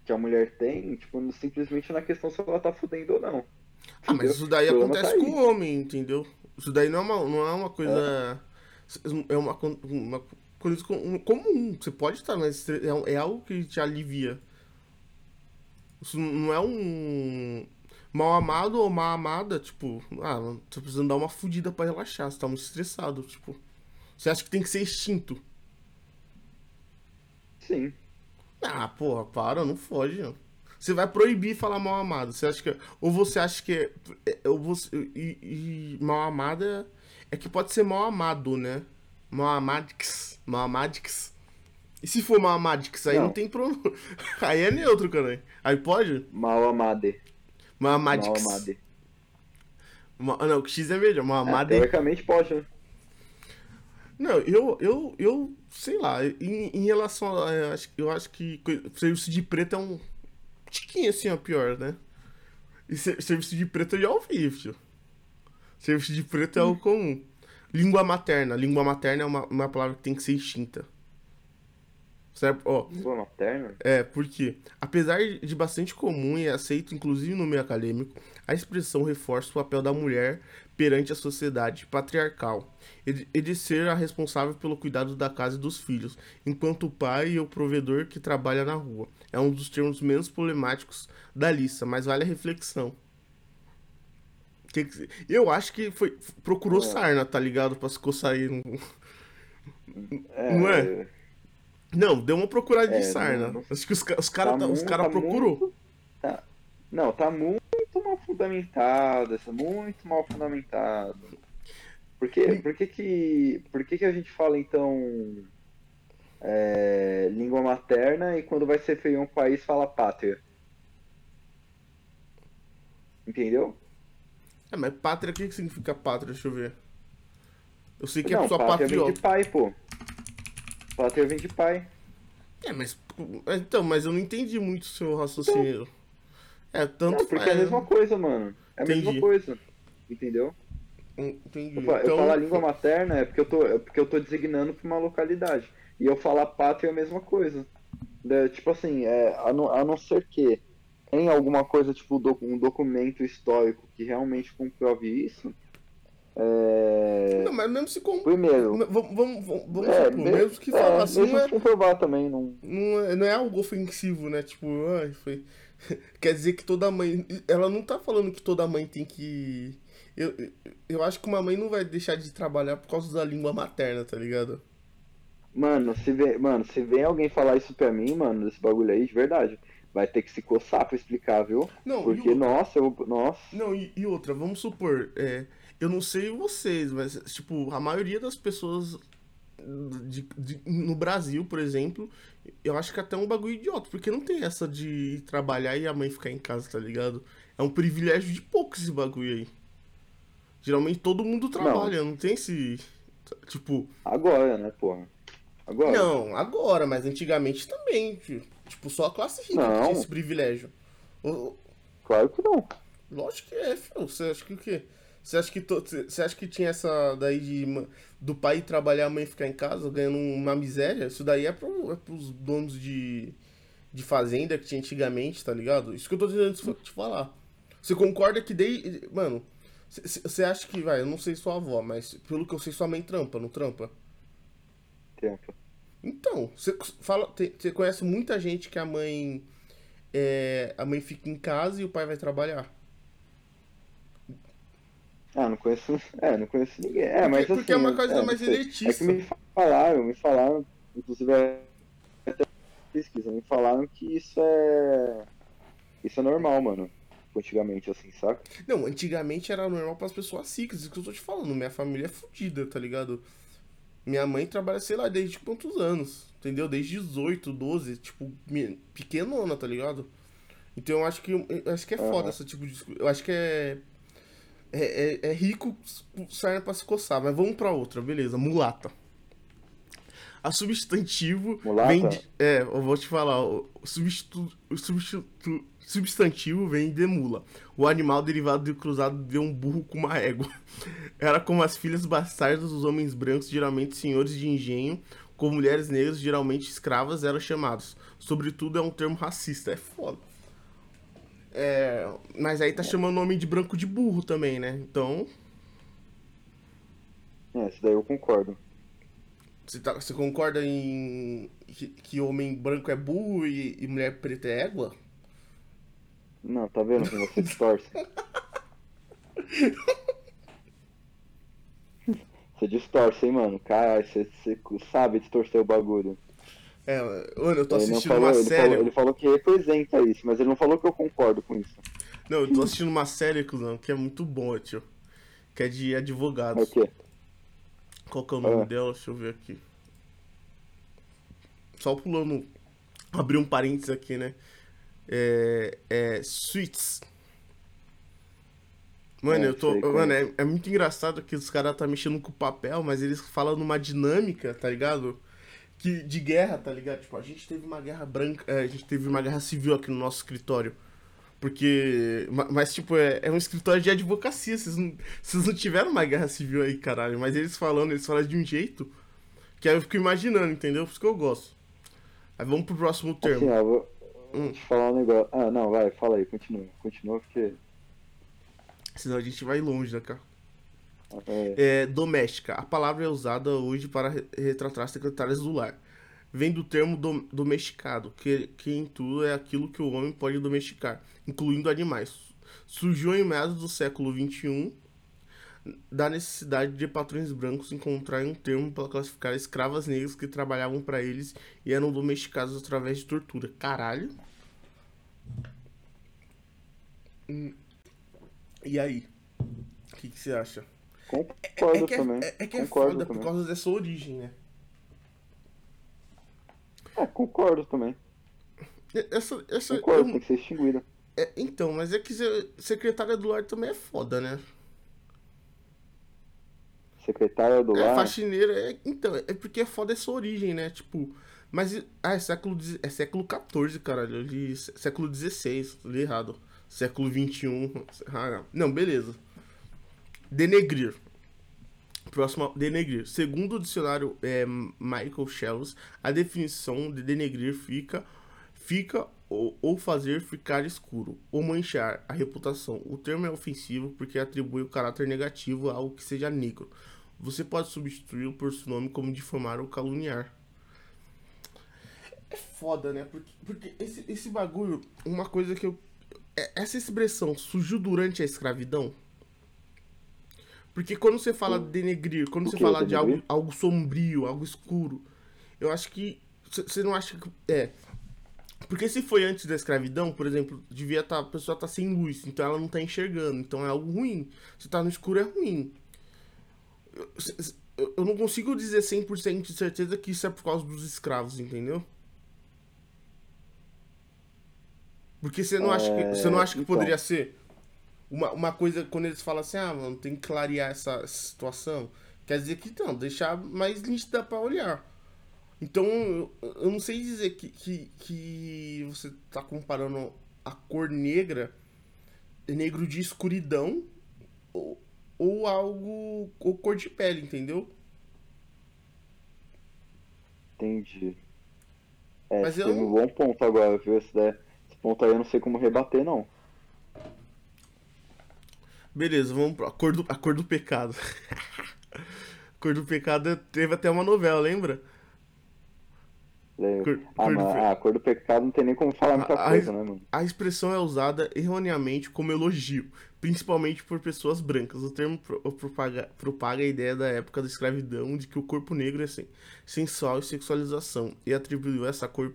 Speaker 1: que a mulher tem, tipo, simplesmente na questão se ela tá fudendo ou não.
Speaker 2: Ah, mas isso daí acontece tá com o homem, entendeu? Isso daí não é uma, não é uma coisa. É, é uma, uma coisa comum. Você pode estar, mas é, é algo que te alivia. Isso não é um mal amado ou mal amada, tipo, ah, tá precisando dar uma fudida pra relaxar, você tá muito estressado, tipo. Você acha que tem que ser extinto?
Speaker 1: Sim.
Speaker 2: Ah, porra, para, não foge, não. Você vai proibir falar mal amado. Você acha que. Ou você acha que. É, ou você, e, e mal amado é, é que pode ser mal amado, né? Mal amadix. Mal amadix. E se for mal amadix, aí não, não tem problema. aí é neutro, cara. Aí pode?
Speaker 1: Mal amade.
Speaker 2: Mal amadix. Mal amade. Não, o X é melhor. Mal amade.
Speaker 1: É, teoricamente pode, né?
Speaker 2: Não, eu, eu, eu sei lá, em, em relação a. Eu acho, eu acho que serviço de preto é um tiquinho assim, ó, pior, né? E serviço de preto eu já ouvi, tio. Serviço de preto é o comum. Língua materna. Língua materna é uma, uma palavra que tem que ser extinta.
Speaker 1: Certo? Ó?
Speaker 2: É, porque, apesar de bastante comum e aceito, inclusive no meio acadêmico, a expressão reforça o papel da mulher perante a sociedade patriarcal e de ser a responsável pelo cuidado da casa e dos filhos, enquanto o pai é o provedor que trabalha na rua. É um dos termos menos problemáticos da lista, mas vale a reflexão. Eu acho que foi procurou é. sarna, tá ligado? Pra se coçar aí. É, não é? Não, deu uma procurada é, de sarna. Não. Acho que os, os caras tá, os cara tá procurou. Muito,
Speaker 1: tá, não, tá muito mal fundamentado, essa muito mal fundamentado. Por que, por que, que, por que, que a gente fala então é, língua materna e quando vai ser feio um país fala pátria? Entendeu?
Speaker 2: É, mas pátria, o que, significa pátria? Deixa eu ver. Eu sei que é
Speaker 1: Não,
Speaker 2: é só
Speaker 1: patriota. vem de pai, pô. Pátria vem de pai.
Speaker 2: É, mas. Então, mas eu não entendi muito o seu raciocínio. Então, é, tanto.
Speaker 1: É, porque é a mesma coisa, mano. É a entendi. mesma coisa. Entendeu?
Speaker 2: Entendi.
Speaker 1: Eu, então... falar língua materna é porque eu tô, é porque eu tô designando pra uma localidade. E eu falar pátria é a mesma coisa. É, tipo assim, é, a, não, a não ser que tem alguma coisa, tipo um documento histórico que realmente comprove isso. É...
Speaker 2: Não, mas mesmo se com...
Speaker 1: Primeiro.
Speaker 2: Vamos, vamos, vamos é, supor, mesmo, mesmo que
Speaker 1: é, assim. Mesmo não é, comprovar também, não...
Speaker 2: Não, é, não é algo ofensivo, né? Tipo, ai, foi. Quer dizer que toda mãe. Ela não tá falando que toda mãe tem que eu, eu acho que uma mãe não vai deixar de trabalhar por causa da língua materna, tá ligado?
Speaker 1: Mano, se vem, mano, se vem alguém falar isso pra mim, mano, desse bagulho aí, de verdade, vai ter que se coçar pra explicar, viu?
Speaker 2: Não,
Speaker 1: Porque, nossa, eu. Nossa.
Speaker 2: Não, e, e outra, vamos supor, é, eu não sei vocês, mas, tipo, a maioria das pessoas de, de, no Brasil, por exemplo, eu acho que até é um bagulho idiota, porque não tem essa de trabalhar e a mãe ficar em casa, tá ligado? É um privilégio de poucos esse bagulho aí. Geralmente todo mundo trabalha, não, não tem esse. Tipo.
Speaker 1: Agora, né, porra?
Speaker 2: Agora. Não, agora, mas antigamente também. Tipo, só a classe rica não. tinha esse privilégio.
Speaker 1: Claro que não.
Speaker 2: Lógico que é, filho. Você acha que o quê? Você acha que, to... Você acha que tinha essa daí de do pai trabalhar, a mãe ficar em casa, ganhando uma miséria? Isso daí é, pro... é pros donos de... de fazenda que tinha antigamente, tá ligado? Isso que eu tô tentando te falar. Você concorda que daí. Mano, você acha que, vai, eu não sei sua avó, mas pelo que eu sei, sua mãe trampa, não trampa?
Speaker 1: Trampa.
Speaker 2: Então, você fala, você conhece muita gente que a mãe é, a mãe fica em casa e o pai vai trabalhar.
Speaker 1: Ah, não conheço, é, não conheço ninguém. É, mas
Speaker 2: porque,
Speaker 1: assim,
Speaker 2: porque é uma coisa é, mais elitista. É
Speaker 1: que me falaram, me falaram, inclusive até pesquisa, me falaram que isso é isso é normal, mano antigamente, assim, saca?
Speaker 2: Não, antigamente era normal para as pessoas ricas, isso que eu tô te falando. Minha família é fodida, tá ligado? Minha mãe trabalha, sei lá, desde quantos anos, entendeu? Desde 18, 12, tipo, pequenona, tá ligado? Então eu acho que eu acho que é uhum. foda esse tipo de. Eu acho que é. É, é, é rico sair pra se coçar, mas vamos pra outra, beleza. Mulata. A substantivo
Speaker 1: Mulata?
Speaker 2: vem de, É, eu vou te falar. O substitu, o substitu, substantivo vem de mula. O animal derivado do cruzado de um burro com uma égua. Era como as filhas bastardas dos homens brancos, geralmente senhores de engenho, com mulheres negras, geralmente escravas, eram chamados. Sobretudo é um termo racista. É foda. É, mas aí tá chamando o homem de branco de burro também, né? Então.
Speaker 1: É, isso daí eu concordo.
Speaker 2: Você, tá, você concorda em que, que homem branco é burro e, e mulher preta é égua?
Speaker 1: Não, tá vendo como você distorce? Você distorce, hein, mano? Caralho, você, você sabe distorcer o bagulho.
Speaker 2: É, mano, eu tô
Speaker 1: Ele
Speaker 2: assistindo
Speaker 1: falou,
Speaker 2: uma
Speaker 1: ele
Speaker 2: série.
Speaker 1: Falou, ele falou que representa isso, mas ele não falou que eu concordo com isso.
Speaker 2: Não, eu tô assistindo uma série, cuzão, que é muito boa, tio. Que é de
Speaker 1: É o
Speaker 2: advogados.
Speaker 1: quê?
Speaker 2: Qual que é o nome
Speaker 1: Ah.
Speaker 2: dela? Deixa eu ver aqui. Só pulando. Abrir um parênteses aqui, né? É. É. Suits. Mano,
Speaker 1: É,
Speaker 2: eu tô.
Speaker 1: como
Speaker 2: Mano,
Speaker 1: é.
Speaker 2: é, é muito engraçado que os caras tá mexendo com o papel, mas eles falam numa dinâmica, tá ligado? Que, de guerra, tá ligado? Tipo, a gente teve uma guerra branca. é, a gente teve uma guerra civil aqui no nosso escritório. Porque. ma- Mas, tipo, é, é um escritório de advocacia. Vocês não, vocês não tiveram uma guerra civil aí, caralho. Mas eles falando, eles falam de um jeito que aí eu fico imaginando, entendeu? Por isso que eu gosto. Aí vamos pro próximo
Speaker 1: Assim,
Speaker 2: termo.
Speaker 1: ó, vou,
Speaker 2: Hum.
Speaker 1: vou te falar um negócio. Ah, não, vai, fala aí, continua. Continua porque.
Speaker 2: Senão a gente vai longe, né, cara?
Speaker 1: É,
Speaker 2: doméstica. A palavra é usada hoje para re- retratar secretárias do lar. Vem do termo dom- domesticado, que, que em tudo é aquilo que o homem pode domesticar, incluindo animais. Surgiu em meados do século XXI da necessidade de patrões brancos encontrarem um termo para classificar escravas negras que trabalhavam para eles e eram domesticadas através de tortura. Caralho. Hum. E aí? O que que você acha?
Speaker 1: Concordo
Speaker 2: é que é,
Speaker 1: também.
Speaker 2: é- é que é
Speaker 1: concordo
Speaker 2: foda
Speaker 1: também.
Speaker 2: por causa dessa origem, né?
Speaker 1: É, concordo também.
Speaker 2: Essa, essa,
Speaker 1: Concordo,
Speaker 2: eu-
Speaker 1: tem que ser extinguida.
Speaker 2: é, então, mas é que se- secretária do lar também é foda, né?
Speaker 1: Secretária do
Speaker 2: É
Speaker 1: lar.
Speaker 2: faxineira, é, então, é porque é foda essa origem, né? Tipo, mas ah, é século, é século XIV, caralho. Eu li sé- século XVI, li errado. Século XXI. Ah, não, beleza. Denegrir. Próximo, denegrir. Segundo o dicionário é, Michael Shells, a definição de denegrir fica, fica ou, ou fazer ficar escuro, ou manchar a reputação. O termo é ofensivo porque atribui o caráter negativo a algo que seja negro. Você pode substituí-lo por seu nome como difamar ou caluniar. É foda, né? Porque, porque esse, esse bagulho, uma coisa que eu. é- Essa expressão surgiu durante a escravidão? Porque quando você fala denegrir, quando
Speaker 1: O
Speaker 2: você
Speaker 1: que,
Speaker 2: fala de algo, algo sombrio, algo escuro, eu acho que. Você não acha que. É. Porque se foi antes da escravidão, por exemplo, devia tá, a pessoa tá sem luz, então ela não tá enxergando, então é algo ruim. Se tá no escuro é ruim. Eu, eu- não consigo dizer 100% de certeza que isso é por causa dos escravos, entendeu? Porque você não acha que, você não
Speaker 1: É,
Speaker 2: acha que
Speaker 1: então.
Speaker 2: poderia ser uma, uma coisa quando eles falam assim, ah, mano, tem que clarear essa situação, quer dizer que não, deixar mais nítida pra olhar. Então, eu, eu não sei dizer que, que, que você tá comparando a cor negra, negro de escuridão, ou, ou algo, ou cor de pele, entendeu?
Speaker 1: Entendi. É,
Speaker 2: Mas eu
Speaker 1: um bom ponto agora, viu? Esse, daí- esse ponto aí eu não sei como rebater, não.
Speaker 2: Beleza, vamos do, a cor do pecado. a cor do pecado teve até uma novela, lembra? Cor-
Speaker 1: ah,
Speaker 2: cor do
Speaker 1: mas
Speaker 2: pe-
Speaker 1: a cor do pecado não tem nem como falar muita
Speaker 2: A-
Speaker 1: coisa, né, mano?
Speaker 2: A expressão é usada erroneamente como elogio, principalmente por pessoas brancas. O termo pro- propaga, propaga a ideia da época da escravidão de que o corpo negro é sen- sensual e sexualização, e atribuiu essa cor,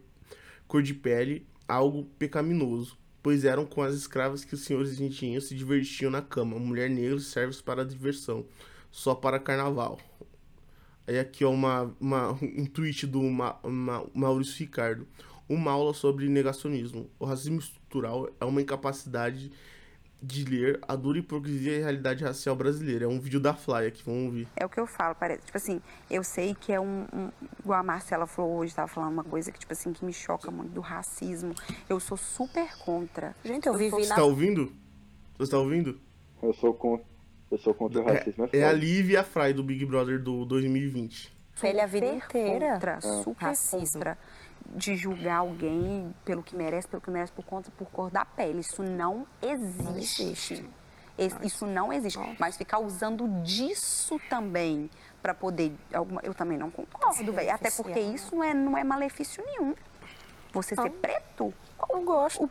Speaker 2: cor de pele a algo pecaminoso, pois eram com as escravas que os senhores engenheiros se divertiam na cama. Mulher negra serve para diversão, só para carnaval. Aí aqui ó, uma, uma, um tweet do Ma, Ma- Maurício Ricardo. Uma aula sobre negacionismo. O racismo estrutural é uma incapacidade de ler a dura hipocrisia e realidade racial brasileira. É um vídeo da Fly aqui, vamos ouvir.
Speaker 3: É o que eu falo, parece. Tipo assim, eu sei que é um, um. Igual a Marcela falou hoje, tava falando uma coisa que, tipo assim, que me choca muito do racismo. Eu sou super contra.
Speaker 4: Gente, eu vivi
Speaker 2: Você
Speaker 4: na
Speaker 2: tá ouvindo? Você tá ouvindo?
Speaker 1: Eu sou, con... eu sou contra o racismo, é,
Speaker 2: É, é a. Liv e a Fry do Big Brother do 2020.
Speaker 4: pele a vida
Speaker 3: super
Speaker 4: inteira.
Speaker 3: Contra, super
Speaker 4: Racismo.
Speaker 3: contra de julgar alguém pelo que merece, pelo que merece por conta, por cor da pele. Isso não existe.
Speaker 4: existe.
Speaker 3: Esse- Isso não existe. Mas ficar usando disso também para poder. alguma- eu também não concordo, velho. Até porque
Speaker 4: né?
Speaker 3: isso não é, não é malefício nenhum. Você ser preto,
Speaker 4: Eu gosto.
Speaker 3: o-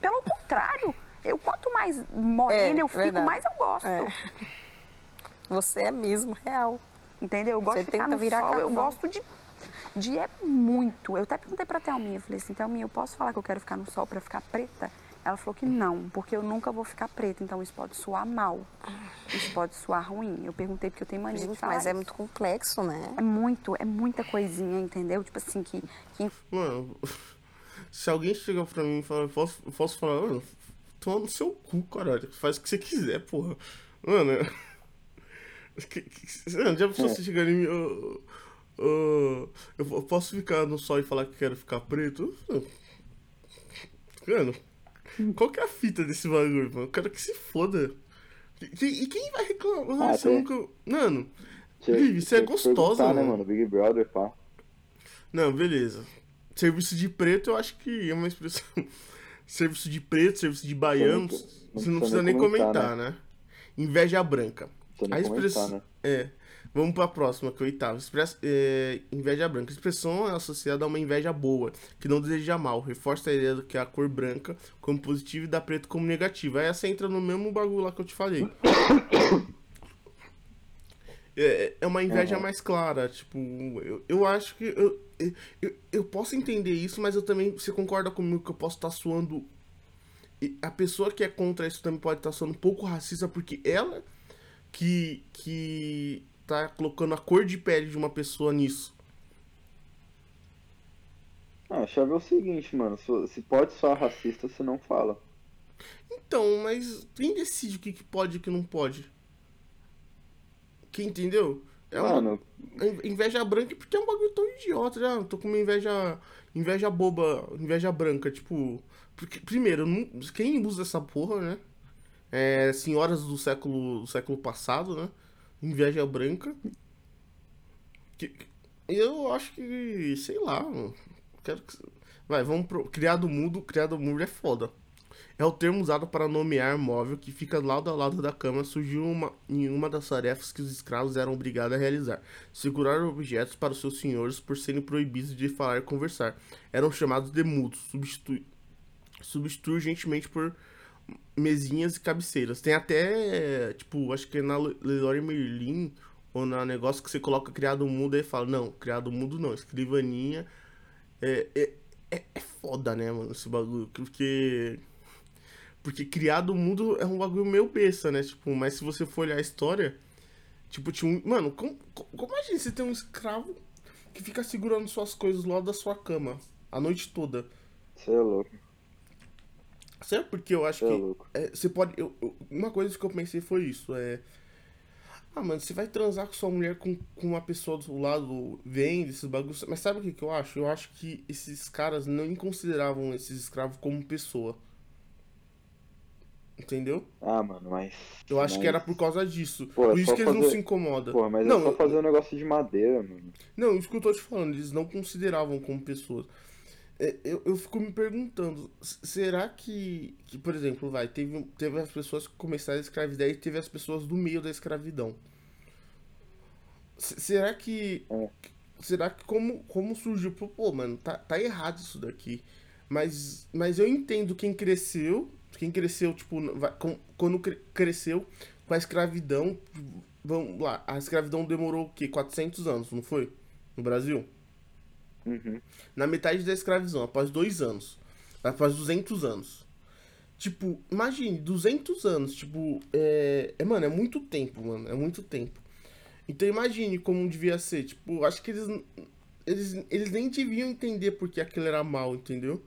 Speaker 3: pelo contrário. Eu, quanto mais morena
Speaker 4: É,
Speaker 3: eu fico,
Speaker 4: verdade.
Speaker 3: mais eu gosto.
Speaker 4: É. Você é mesmo real.
Speaker 3: Entendeu? Eu gosto
Speaker 4: Você
Speaker 3: de ficar
Speaker 4: tenta
Speaker 3: no
Speaker 4: virar
Speaker 3: sol, eu gosto de, de é muito. Eu até perguntei pra Thelminha, eu falei assim, Thelminha, eu posso falar que eu quero ficar no sol pra ficar preta? Ela falou que não, porque eu nunca vou ficar preta, então isso pode soar mal. Isso pode soar ruim. Eu perguntei porque eu tenho mania de
Speaker 4: Gente,
Speaker 3: falar
Speaker 4: mas é muito complexo, né?
Speaker 3: É muito, é muita coisinha, entendeu? Tipo assim, que, que
Speaker 2: Mano, se alguém chegar pra mim e falar, eu posso, eu posso falar, mano, toma no seu cu, caralho. Faz o que você quiser, porra. Mano, que, que, mano, já pensou você chegar em mim, ô, ô, eu posso ficar no sol e falar que quero ficar preto? Mano, qual que é a fita desse bagulho, mano? Eu quero que se foda. E, e quem vai reclamar?
Speaker 1: Ah,
Speaker 2: você
Speaker 1: tem-
Speaker 2: nunca. Mano,
Speaker 1: Tinha-
Speaker 2: Vivi, você é gostosa,
Speaker 1: né,
Speaker 2: mano.
Speaker 1: mano? Big Brother, pá.
Speaker 2: Não, beleza. Serviço de preto eu acho que é uma expressão. Serviço de preto, serviço de baiano, você não precisa nem
Speaker 1: comentar,
Speaker 2: comentar, né? Inveja branca. A expressão.
Speaker 1: comentar,
Speaker 2: É. Vamos pra próxima, que é o oitavo. Express... é, Inveja branca. A expressão é associada a uma inveja boa, que não deseja mal. Reforça a ideia do que a cor branca como positiva e da preto como negativa. Aí essa entra no mesmo bagulho lá que eu te falei. É, é uma inveja
Speaker 1: Uhum.
Speaker 2: mais clara, tipo, eu, eu acho que eu, eu, eu posso entender isso, mas eu também, você concorda comigo que eu posso estar suando e a pessoa que é contra isso também pode estar sendo um pouco racista porque ela que que tá colocando a cor de pele de uma pessoa nisso.
Speaker 1: Ah, a chave é o seguinte, mano. Se, pode soar racista, você não fala.
Speaker 2: Então, mas quem decide o que, que pode e o que não pode? Quem entendeu? É uma
Speaker 1: Mano,
Speaker 2: inveja branca porque é um bagulho tão idiota, né? Eu tô com uma inveja inveja boba, inveja branca, tipo, porque primeiro, quem usa essa porra, né? É senhoras do século do século passado, né? Inveja branca. Que- eu acho que, sei lá, quero que vai, vamos pro criado mudo, criado mudo é foda. É o termo usado para nomear móvel que fica lado a lado da cama. Surgiu uma, em uma das tarefas que os escravos eram obrigados a realizar: segurar objetos para os seus senhores por serem proibidos de falar e conversar. Eram chamados de mudos, substitui, substitui urgentemente por mesinhas e cabeceiras. Tem até, tipo, acho que é na Le- Leroy Merlin ou na negócio que você coloca criado mudo e fala: não, criado mudo não, escrivaninha. É, é, é, é foda, né, mano, esse bagulho. Porque. Porque criado mudo é um bagulho meio besta, né? Tipo, mas se você for olhar a história, tipo, tinha um. Mano, como, como, como imagina você ter um escravo que fica segurando suas coisas lá da sua cama a noite toda?
Speaker 1: você é louco.
Speaker 2: Sabe porque eu acho
Speaker 1: é
Speaker 2: que. é, você pode. eu- eu- uma coisa que eu pensei foi isso. É. Ah, mano, você vai transar com sua mulher com, com uma pessoa do lado, vende esses bagulhos. Mas sabe o que, que eu acho? Eu acho que esses caras não consideravam esses escravos como pessoa. Entendeu?
Speaker 1: Ah, mano, mas.
Speaker 2: Eu acho que
Speaker 1: mas-
Speaker 2: era por causa disso.
Speaker 1: Pô, é
Speaker 2: por isso que eles não
Speaker 1: fazer-
Speaker 2: se incomodam.
Speaker 1: Porra, mas
Speaker 2: não,
Speaker 1: é só fazer um negócio de madeira, mano.
Speaker 2: não, isso que eu tô te falando, eles não consideravam como pessoas. É, Eu, eu fico me perguntando, será que, que por exemplo, vai, teve, teve as pessoas que começaram a escravidão e teve as pessoas do meio da escravidão. Será que.
Speaker 1: É.
Speaker 2: Será que como, como surgiu? Pô, Pô, mano, tá, tá errado isso daqui. Mas, mas eu entendo quem cresceu, quem cresceu, tipo, vai- com- quando cre- cresceu com a escravidão. Vamos lá, a escravidão demorou o quê? 400 anos, não foi? No Brasil?
Speaker 1: Uhum.
Speaker 2: Na metade da escravidão, após dois anos. Após 200 anos. Tipo, imagine, 200 anos, tipo, é, é. Mano, é muito tempo, mano, é muito tempo. Então imagine como devia ser, tipo, acho que eles. Eles, eles nem deviam entender porque aquilo era mal, entendeu?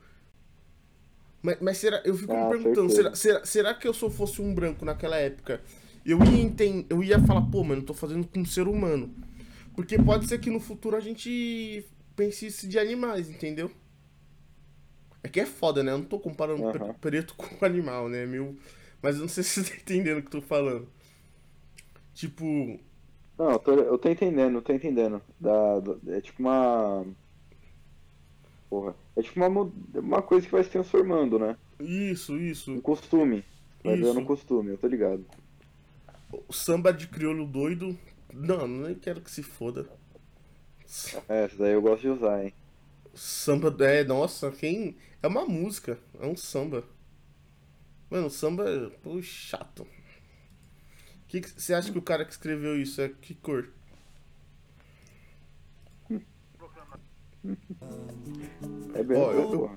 Speaker 2: Mas, mas será. Eu fico me
Speaker 1: Ah,
Speaker 2: perguntando,
Speaker 1: certeza.
Speaker 2: será, será, será que eu se eu fosse um branco naquela época, eu ia entender. Eu ia falar, pô, mano, eu tô fazendo com um ser humano. Porque pode ser que no futuro a gente pense isso de animais, entendeu? É que é foda, né? Eu não tô comparando
Speaker 1: Aham.
Speaker 2: preto com animal, né? Meu... Mas eu não sei se você tá entendendo o que eu tô falando. Tipo,
Speaker 1: Não, eu tô, eu tô entendendo, eu tô entendendo. Da, da- é tipo uma. Porra. É tipo uma, uma coisa que vai se transformando, né?
Speaker 2: isso,
Speaker 1: Um
Speaker 2: isso.
Speaker 1: costume. Vai
Speaker 2: Isso.
Speaker 1: virando um costume, eu tô ligado.
Speaker 2: O samba de crioulo doido. Não, nem quero que se foda.
Speaker 1: É, essa daí eu gosto de usar, hein?
Speaker 2: Samba é, nossa, quem. É uma música, é um samba. Mano, samba. Pô, chato. Que que você acha que o cara que escreveu isso é que cor?
Speaker 1: É bem
Speaker 2: Ó, eu,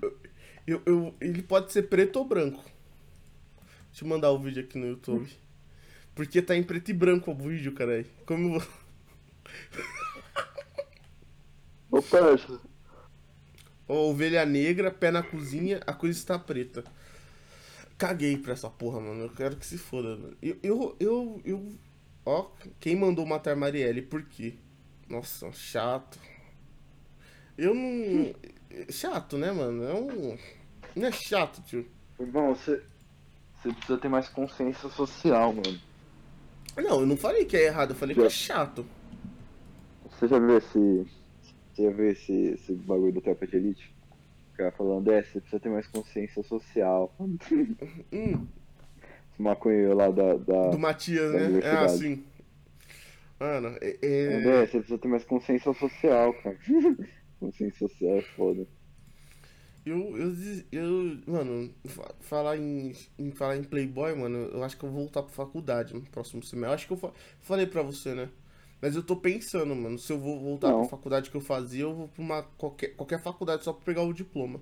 Speaker 2: eu, eu, ele pode ser preto ou branco. Deixa eu mandar o vídeo aqui no YouTube. Porque tá em preto e branco o vídeo, caralho. Como.
Speaker 1: parça.
Speaker 2: Ó, ovelha negra, pé na cozinha, a coisa está preta. Caguei pra essa porra, mano. Eu quero que se foda. mano. Eu, eu, eu, eu- Ó, quem mandou matar Marielle? Por quê? Nossa, chato. Eu não. Chato, né, mano? É um. Não é chato, tio.
Speaker 1: Irmão, você. Você precisa ter mais consciência social, mano.
Speaker 2: Não, eu não falei que é errado, eu falei que é chato.
Speaker 1: Você já viu esse. Você já viu esse, esse bagulho do Tropa de Elite? O cara falando, é, você precisa ter mais consciência social.
Speaker 2: Hum,
Speaker 1: Esse maconheiro lá da. da...
Speaker 2: do Matias,
Speaker 1: da
Speaker 2: né? É assim. Mano, é. é-
Speaker 1: É, você precisa ter mais consciência social, cara. consciência social é foda.
Speaker 2: Eu, eu, eu, mano, fa- falar em, em falar em Playboy, mano, eu acho que eu vou voltar pra faculdade no próximo semestre. Eu acho que eu fa- falei pra você, né? Mas eu tô pensando, mano, se eu vou voltar
Speaker 1: Não.
Speaker 2: pra faculdade que eu fazia, eu vou pra uma qualquer, qualquer faculdade só pra pegar o diploma.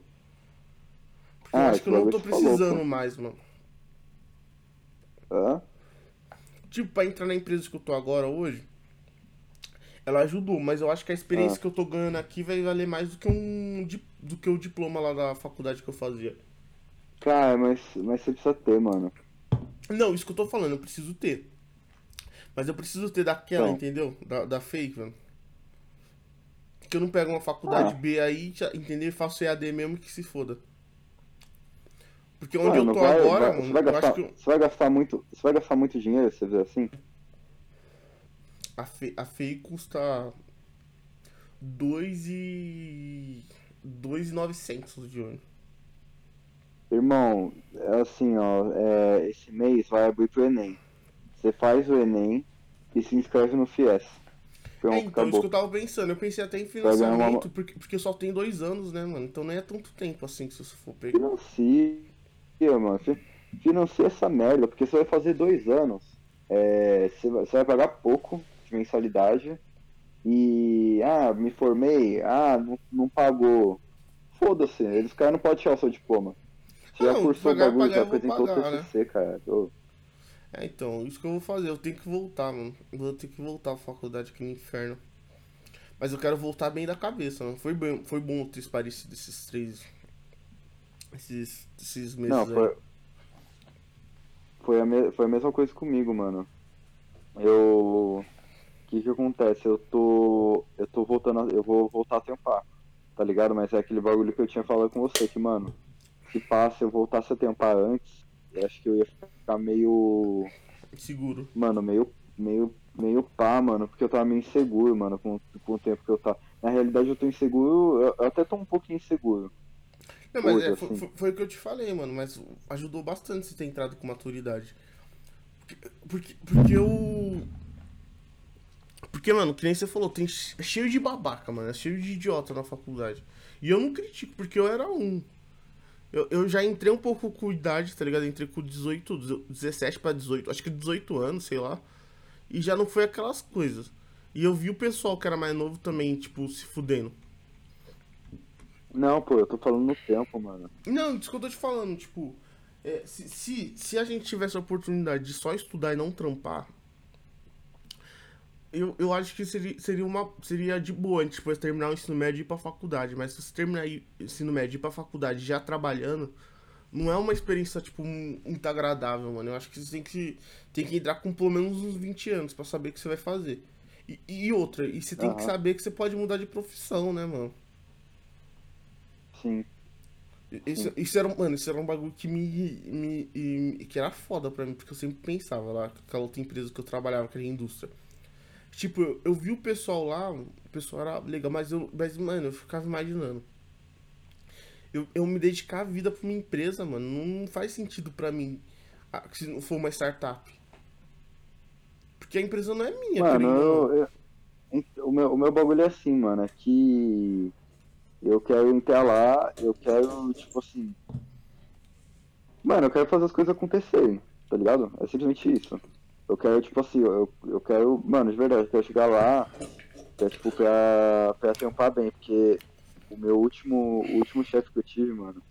Speaker 2: Porque eu
Speaker 1: Ah,
Speaker 2: acho que eu
Speaker 1: esse
Speaker 2: não tô
Speaker 1: bagulho você falou,
Speaker 2: precisando
Speaker 1: pô.
Speaker 2: mais, mano.
Speaker 1: Hã?
Speaker 2: Tipo, pra entrar na empresa que eu tô agora hoje, ela ajudou, mas eu acho que a experiência
Speaker 1: Ah.
Speaker 2: que eu tô ganhando aqui vai valer mais do que um do que o diploma lá da faculdade que eu fazia.
Speaker 1: Cara, mas, mas você precisa ter, mano.
Speaker 2: Não, isso que eu tô falando, eu preciso ter. Mas eu preciso ter daquela,
Speaker 1: Então.
Speaker 2: entendeu? Da, da fake, mano. Que eu não pego uma faculdade
Speaker 1: Ah.
Speaker 2: B aí, entendeu? E faço EAD mesmo que se foda. Porque onde
Speaker 1: Mano,
Speaker 2: eu tô
Speaker 1: vai-
Speaker 2: agora,
Speaker 1: vai-
Speaker 2: mano,
Speaker 1: você, vai
Speaker 2: eu
Speaker 1: gastar,
Speaker 2: acho que eu-
Speaker 1: você vai gastar muito. Você vai gastar muito dinheiro se você fizer assim?
Speaker 2: a, fe, a FEI custa 2 e... 2,900 de ano.
Speaker 1: Irmão, é assim, ó, é, esse mês vai abrir pro Enem. Você faz o Enem e se inscreve no FIES. Pronto,
Speaker 2: É, então, isso que eu tava pensando. Eu pensei até em
Speaker 1: ganhar uma-
Speaker 2: financiamento, porque, porque só tem dois anos, né, mano? Então não é tanto tempo assim que se você for pegar.
Speaker 1: Financia, mano. fi- Financia essa merda, porque você vai fazer dois anos. É, você, vai, você vai pagar pouco de mensalidade. E. Ah, me formei. Ah, não, não pagou. Foda-se, eles caras não podem tirar o seu diploma. Você já
Speaker 2: Não,
Speaker 1: cursou o bagulho, já
Speaker 2: eu
Speaker 1: apresentou o
Speaker 2: pagar, né?
Speaker 1: TCC, cara. Ô,
Speaker 2: É, então, isso que eu vou fazer. Eu tenho que voltar, mano. Vou ter que voltar à faculdade aqui no inferno. Mas eu quero voltar bem da cabeça, mano. Foi bom, foi bom ter parecido esses três. Esses, esses meses
Speaker 1: Não,
Speaker 2: aí.
Speaker 1: foi, foi, a me- foi a mesma coisa comigo, mano. Eu. O que que acontece? Eu tô. Eu tô voltando. a- eu vou voltar a tampar, tá ligado? Mas é aquele bagulho que eu tinha falado com você, que, mano, se passa, eu voltasse a tampar antes, eu acho que eu ia ficar meio.
Speaker 2: Seguro.
Speaker 1: Mano, meio. meio. meio pá, mano, porque eu tava meio inseguro, mano, com, com o tempo que eu tava. Na realidade eu tô inseguro, eu, eu até tô um pouquinho inseguro.
Speaker 2: Não, mas
Speaker 1: Hoje,
Speaker 2: é, foi,
Speaker 1: assim.
Speaker 2: foi- foi o que eu te falei, mano. Mas ajudou bastante você ter entrado com maturidade. Porque, porque, porque eu. Porque, mano, que nem você falou, tem é cheio de babaca, mano. É cheio de idiota na faculdade. E eu não critico, porque eu era um. Eu, eu já entrei um pouco com idade, tá ligado? Entrei com 18, 17 pra 18, acho que 18 anos, sei lá. E já não foi aquelas coisas. E eu vi o pessoal que era mais novo também, tipo, se fudendo.
Speaker 1: Não, pô, eu tô falando no tempo, mano.
Speaker 2: Não, isso que eu tô te falando, tipo, é, se, se, se a gente tivesse a oportunidade de só estudar e não trampar, eu, eu acho que seria, seria, uma, seria de boa a gente depois terminar o ensino médio e ir pra faculdade. Mas se você terminar o ensino médio e ir pra faculdade já trabalhando, não é uma experiência, tipo, mu- muito agradável, mano. Eu acho que você tem que, tem que entrar com pelo menos uns 20 anos pra saber o que você vai fazer. E, e outra, e você tem que
Speaker 1: Aham.
Speaker 2: saber que você pode mudar de profissão, né, mano?
Speaker 1: Sim.
Speaker 2: Isso, isso era, mano, isso era um bagulho que me, me, me- que era foda pra mim, porque eu sempre pensava lá, aquela outra empresa que eu trabalhava, que era a indústria. Tipo, eu, vi o pessoal lá, o pessoal era legal, mas eu, mas, mano, eu ficava imaginando. Eu, eu me dedicar a vida pra uma empresa, mano, não faz sentido pra mim ah, se não for uma startup. Porque a empresa não é minha,
Speaker 1: Mano,
Speaker 2: ou não.
Speaker 1: eu, eu- o, meu, o meu bagulho é assim, mano, é que eu quero entrar lá, eu quero, tipo assim. Mano, eu quero fazer as coisas acontecerem, tá ligado? É simplesmente isso. Eu quero, tipo assim, eu, eu quero, mano, de verdade, eu quero chegar lá, quero, tipo, pra, pra trampar bem, porque o meu último, o último chefe que eu tive, mano.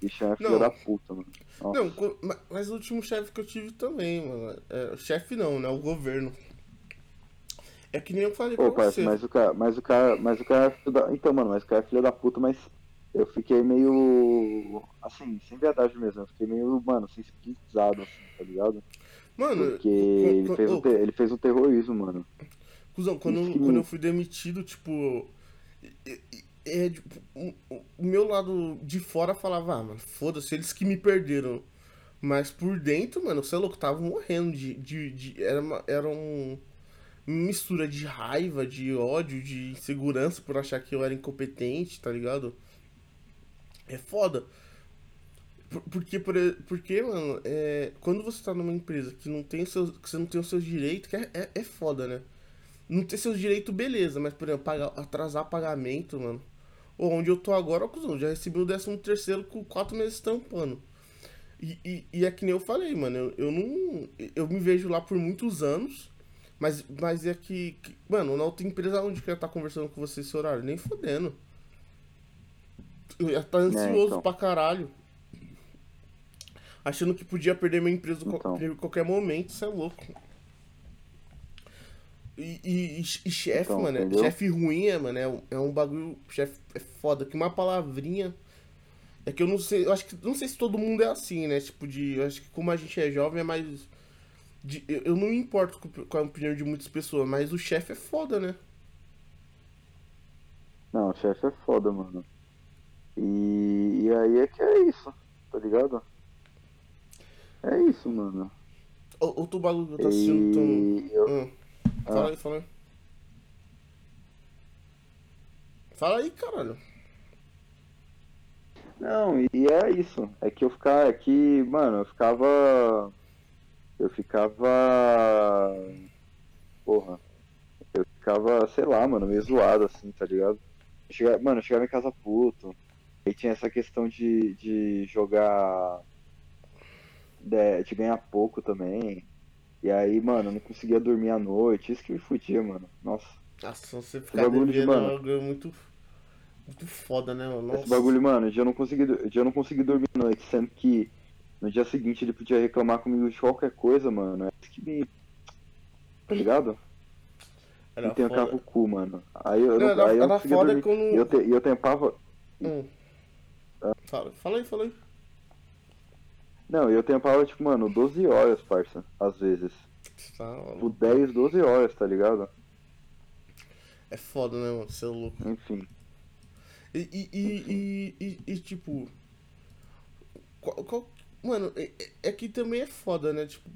Speaker 1: Bicho é filho da puta, mano. Nossa.
Speaker 2: Não, mas o último chefe que eu tive também, mano. É, chefe não, né? O governo. É que nem eu falei
Speaker 1: Pô,
Speaker 2: pra
Speaker 1: parça,
Speaker 2: você.
Speaker 1: mas o cara, mas o cara, mas o cara é filho da... Então, mano, mas o cara é filho da puta, mas eu fiquei meio. Assim, sem verdade mesmo, eu fiquei meio, mano, sensibilizado, assim, tá ligado?
Speaker 2: Mano,
Speaker 1: Porque ele fez, um te- ele fez um terrorismo, mano.
Speaker 2: Cusão, quando, quando eu fui demitido, tipo. é- É, tipo, o, o- o meu lado de fora falava, ah, mano, foda-se, eles que me perderam. Mas por dentro, mano, você é louco, tava morrendo de. de, de- era, uma, era um. Mistura de raiva, de ódio, de insegurança por achar que eu era incompetente, tá ligado? É foda. Por- Porque, por, porque mano, é, quando você tá numa empresa que não tem os seus, que você não tem os seus direitos, que é, é, é foda, né? Não ter seus direitos, beleza, mas, por exemplo, pagar, atrasar pagamento, mano. Ou onde eu tô agora, cuzão, já recebi o 13 terceiro com quatro meses tampando. E, e, e é que nem eu falei, mano, eu, eu não. Eu me vejo lá por muitos anos, mas, mas é que, que- Mano, na outra empresa onde que eu ia estar conversando com você esse horário? Nem fodendo. Eu ia estar ansioso
Speaker 1: então.
Speaker 2: pra caralho. Achando que podia perder meu emprego a
Speaker 1: Então.
Speaker 2: qualquer momento, isso é louco. E, e, e chefe,
Speaker 1: Então,
Speaker 2: mano, é-
Speaker 1: entendeu?
Speaker 2: chefe ruim é, mano, é, um- é um bagulho. Chefe é foda, que uma palavrinha. É que eu não sei, eu acho que. Não sei se todo mundo é assim, né? Tipo, de. Eu acho que como a gente é jovem é mais. de- eu, eu não me importo com, com a opinião de muitas pessoas, mas o chefe é foda, né?
Speaker 1: Não, o chefe é foda, mano. E, e aí é que é isso, tá ligado? É isso, mano.
Speaker 2: O- Outro bagulho que eu tô assistindo. Tão...
Speaker 1: Eu,
Speaker 2: Hum. Fala aí, fala aí. Fala aí, caralho.
Speaker 1: Não, e é isso. É que eu ficava. É que, mano, eu ficava. Eu ficava. Porra. Eu ficava, sei lá, mano, meio zoado assim, tá ligado? Eu chegava- mano, eu chegava em casa puto. Aí tinha essa questão de, de jogar. De, de ganhar pouco também. E aí, mano, eu não conseguia dormir à noite. Isso que me fudia, mano. Nossa.
Speaker 2: Nossa, você ficar
Speaker 1: bagulho de
Speaker 2: é
Speaker 1: mano.
Speaker 2: um bagulho muito. Muito foda, né, mano?
Speaker 1: Esse
Speaker 2: Nossa.
Speaker 1: bagulho, mano, eu não consegui, eu não consegui dormir à noite, sendo que no dia seguinte ele podia reclamar comigo de qualquer coisa, mano. É isso que me. Tá ligado?
Speaker 2: Era
Speaker 1: e tem o
Speaker 2: foda.
Speaker 1: carro cu, mano. Aí eu
Speaker 2: era-
Speaker 1: aí eu
Speaker 2: era foda
Speaker 1: dormir.
Speaker 2: quando-
Speaker 1: E eu, te, e eu tempava.
Speaker 2: Hum. Fala, fala aí, fala aí.
Speaker 1: Não, eu tempava, tipo, mano, 12 horas, parça. Às vezes.
Speaker 2: Tá,
Speaker 1: Tipo, 10, 12 horas, tá ligado?
Speaker 2: é foda, né, mano? Você é louco.
Speaker 1: Enfim.
Speaker 2: E, e, e, e, e- tipo. qual- qual- mano, é, é- que também é foda, né? Tipo,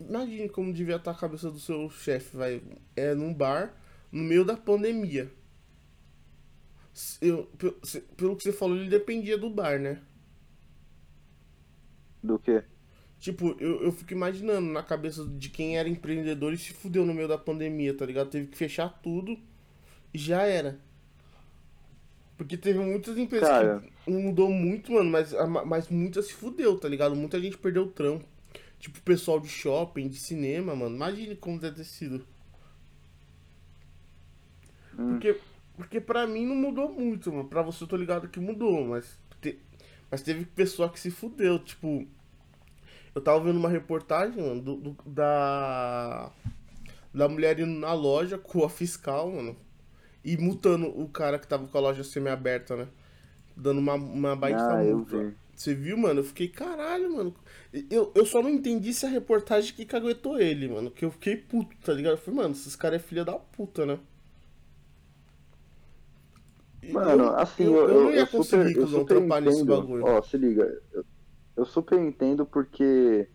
Speaker 2: imagine como devia estar a cabeça do seu chefe, vai. É num bar, no meio da pandemia. Eu, pelo que você falou, ele dependia do bar, né?
Speaker 1: Do que?
Speaker 2: Tipo, eu, eu fico imaginando na cabeça de quem era empreendedor e se fudeu no meio da pandemia, tá ligado? Teve que fechar tudo e já era. Porque teve muitas empresas
Speaker 1: Cara.
Speaker 2: que mudou muito, mano, mas, mas muitas se fudeu, tá ligado? Muita gente perdeu o trampo. Tipo, pessoal de shopping, de cinema, mano. Imagine como deve ter sido.
Speaker 1: Hum.
Speaker 2: Porque, porque pra mim não mudou muito, mano. Pra você eu tô ligado que mudou, mas, mas teve pessoa que se fudeu. Tipo, eu tava vendo uma reportagem, mano, do, do- da. Da mulher indo na loja com a fiscal, mano. E multando o cara que tava com a loja semi-aberta, né? Dando uma, uma baita
Speaker 1: Ah,
Speaker 2: multa.
Speaker 1: vi.
Speaker 2: Você viu, mano? Eu fiquei, caralho, mano. Eu, eu só não entendi se a reportagem que caguetou ele, mano. Que eu fiquei puto, tá ligado? Eu falei, mano, esses caras é filha da puta, né?
Speaker 1: Mano, assim,
Speaker 2: eu,
Speaker 1: eu,
Speaker 2: eu não ia
Speaker 1: eu
Speaker 2: conseguir,
Speaker 1: super, super
Speaker 2: trampar nesse
Speaker 1: entendo.
Speaker 2: bagulho.
Speaker 1: Ó, se liga, eu, eu super entendo porque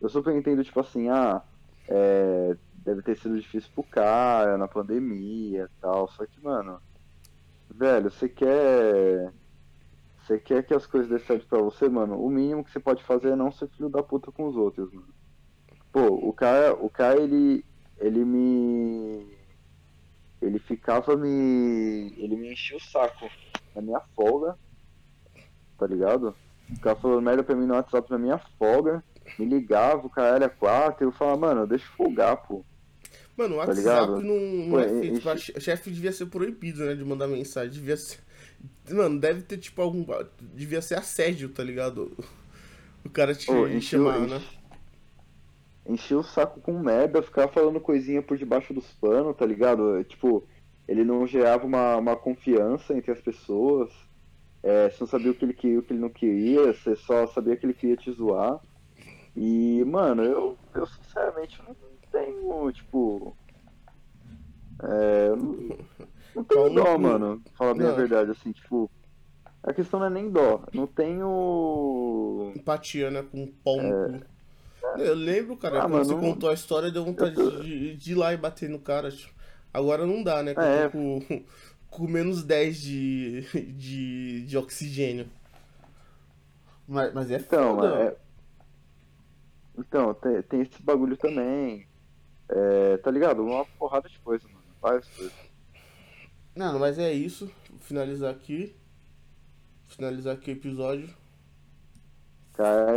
Speaker 1: eu super entendo, tipo assim, ah, é, deve ter sido difícil pro cara na pandemia e tal. Só que, mano, velho, você quer. Você quer que as coisas dê certo pra você, mano? O mínimo que você pode fazer é não ser filho da puta com os outros, mano. Pô, o cara, o cara, ele. Ele me. Ele ficava me. Ele me enchia o saco na minha folga. Tá ligado? Ficava falando merda pra mim no WhatsApp na minha folga. Me ligava, o cara era quatro, e eu falava, mano, deixa eu folgar, pô.
Speaker 2: Mano, o
Speaker 1: Tá
Speaker 2: WhatsApp
Speaker 1: ligado?
Speaker 2: não, não
Speaker 1: Pô,
Speaker 2: é feito
Speaker 1: e-
Speaker 2: pra che- chefe, devia ser proibido, né, de mandar mensagem. Devia ser. Mano, deve ter tipo algum. Devia ser assédio, tá ligado? O cara te
Speaker 1: encheu,
Speaker 2: chamar, né?
Speaker 1: Encheu o saco com merda, ficava falando coisinha por debaixo dos panos, tá ligado? Tipo, ele não gerava uma, uma confiança entre as pessoas. É, você não sabia o que ele queria e o que ele não queria, você só sabia que ele queria te zoar. E, mano, eu, eu sinceramente não tenho, tipo. É, eu não, não tenho dó, mano. Falar bem a verdade, assim, tipo. A questão não é nem dó. Não tenho.
Speaker 2: Empatia, né? Com um no cu. Eu lembro, cara,
Speaker 1: Ah,
Speaker 2: quando
Speaker 1: mano,
Speaker 2: você
Speaker 1: não-
Speaker 2: contou a história, deu vontade de, de ir lá e bater no cara. tipo. Agora não dá, né?
Speaker 1: É.
Speaker 2: tô com, com menos 10 de, de, de oxigênio. Mas, mas é
Speaker 1: Então,
Speaker 2: foda.
Speaker 1: é... então tem, tem esse bagulho também. É, tá ligado? Uma porrada de coisa, mano. Várias coisas.
Speaker 2: Não, mas é isso. Vou finalizar aqui. Finalizar aqui o episódio.
Speaker 1: Cara,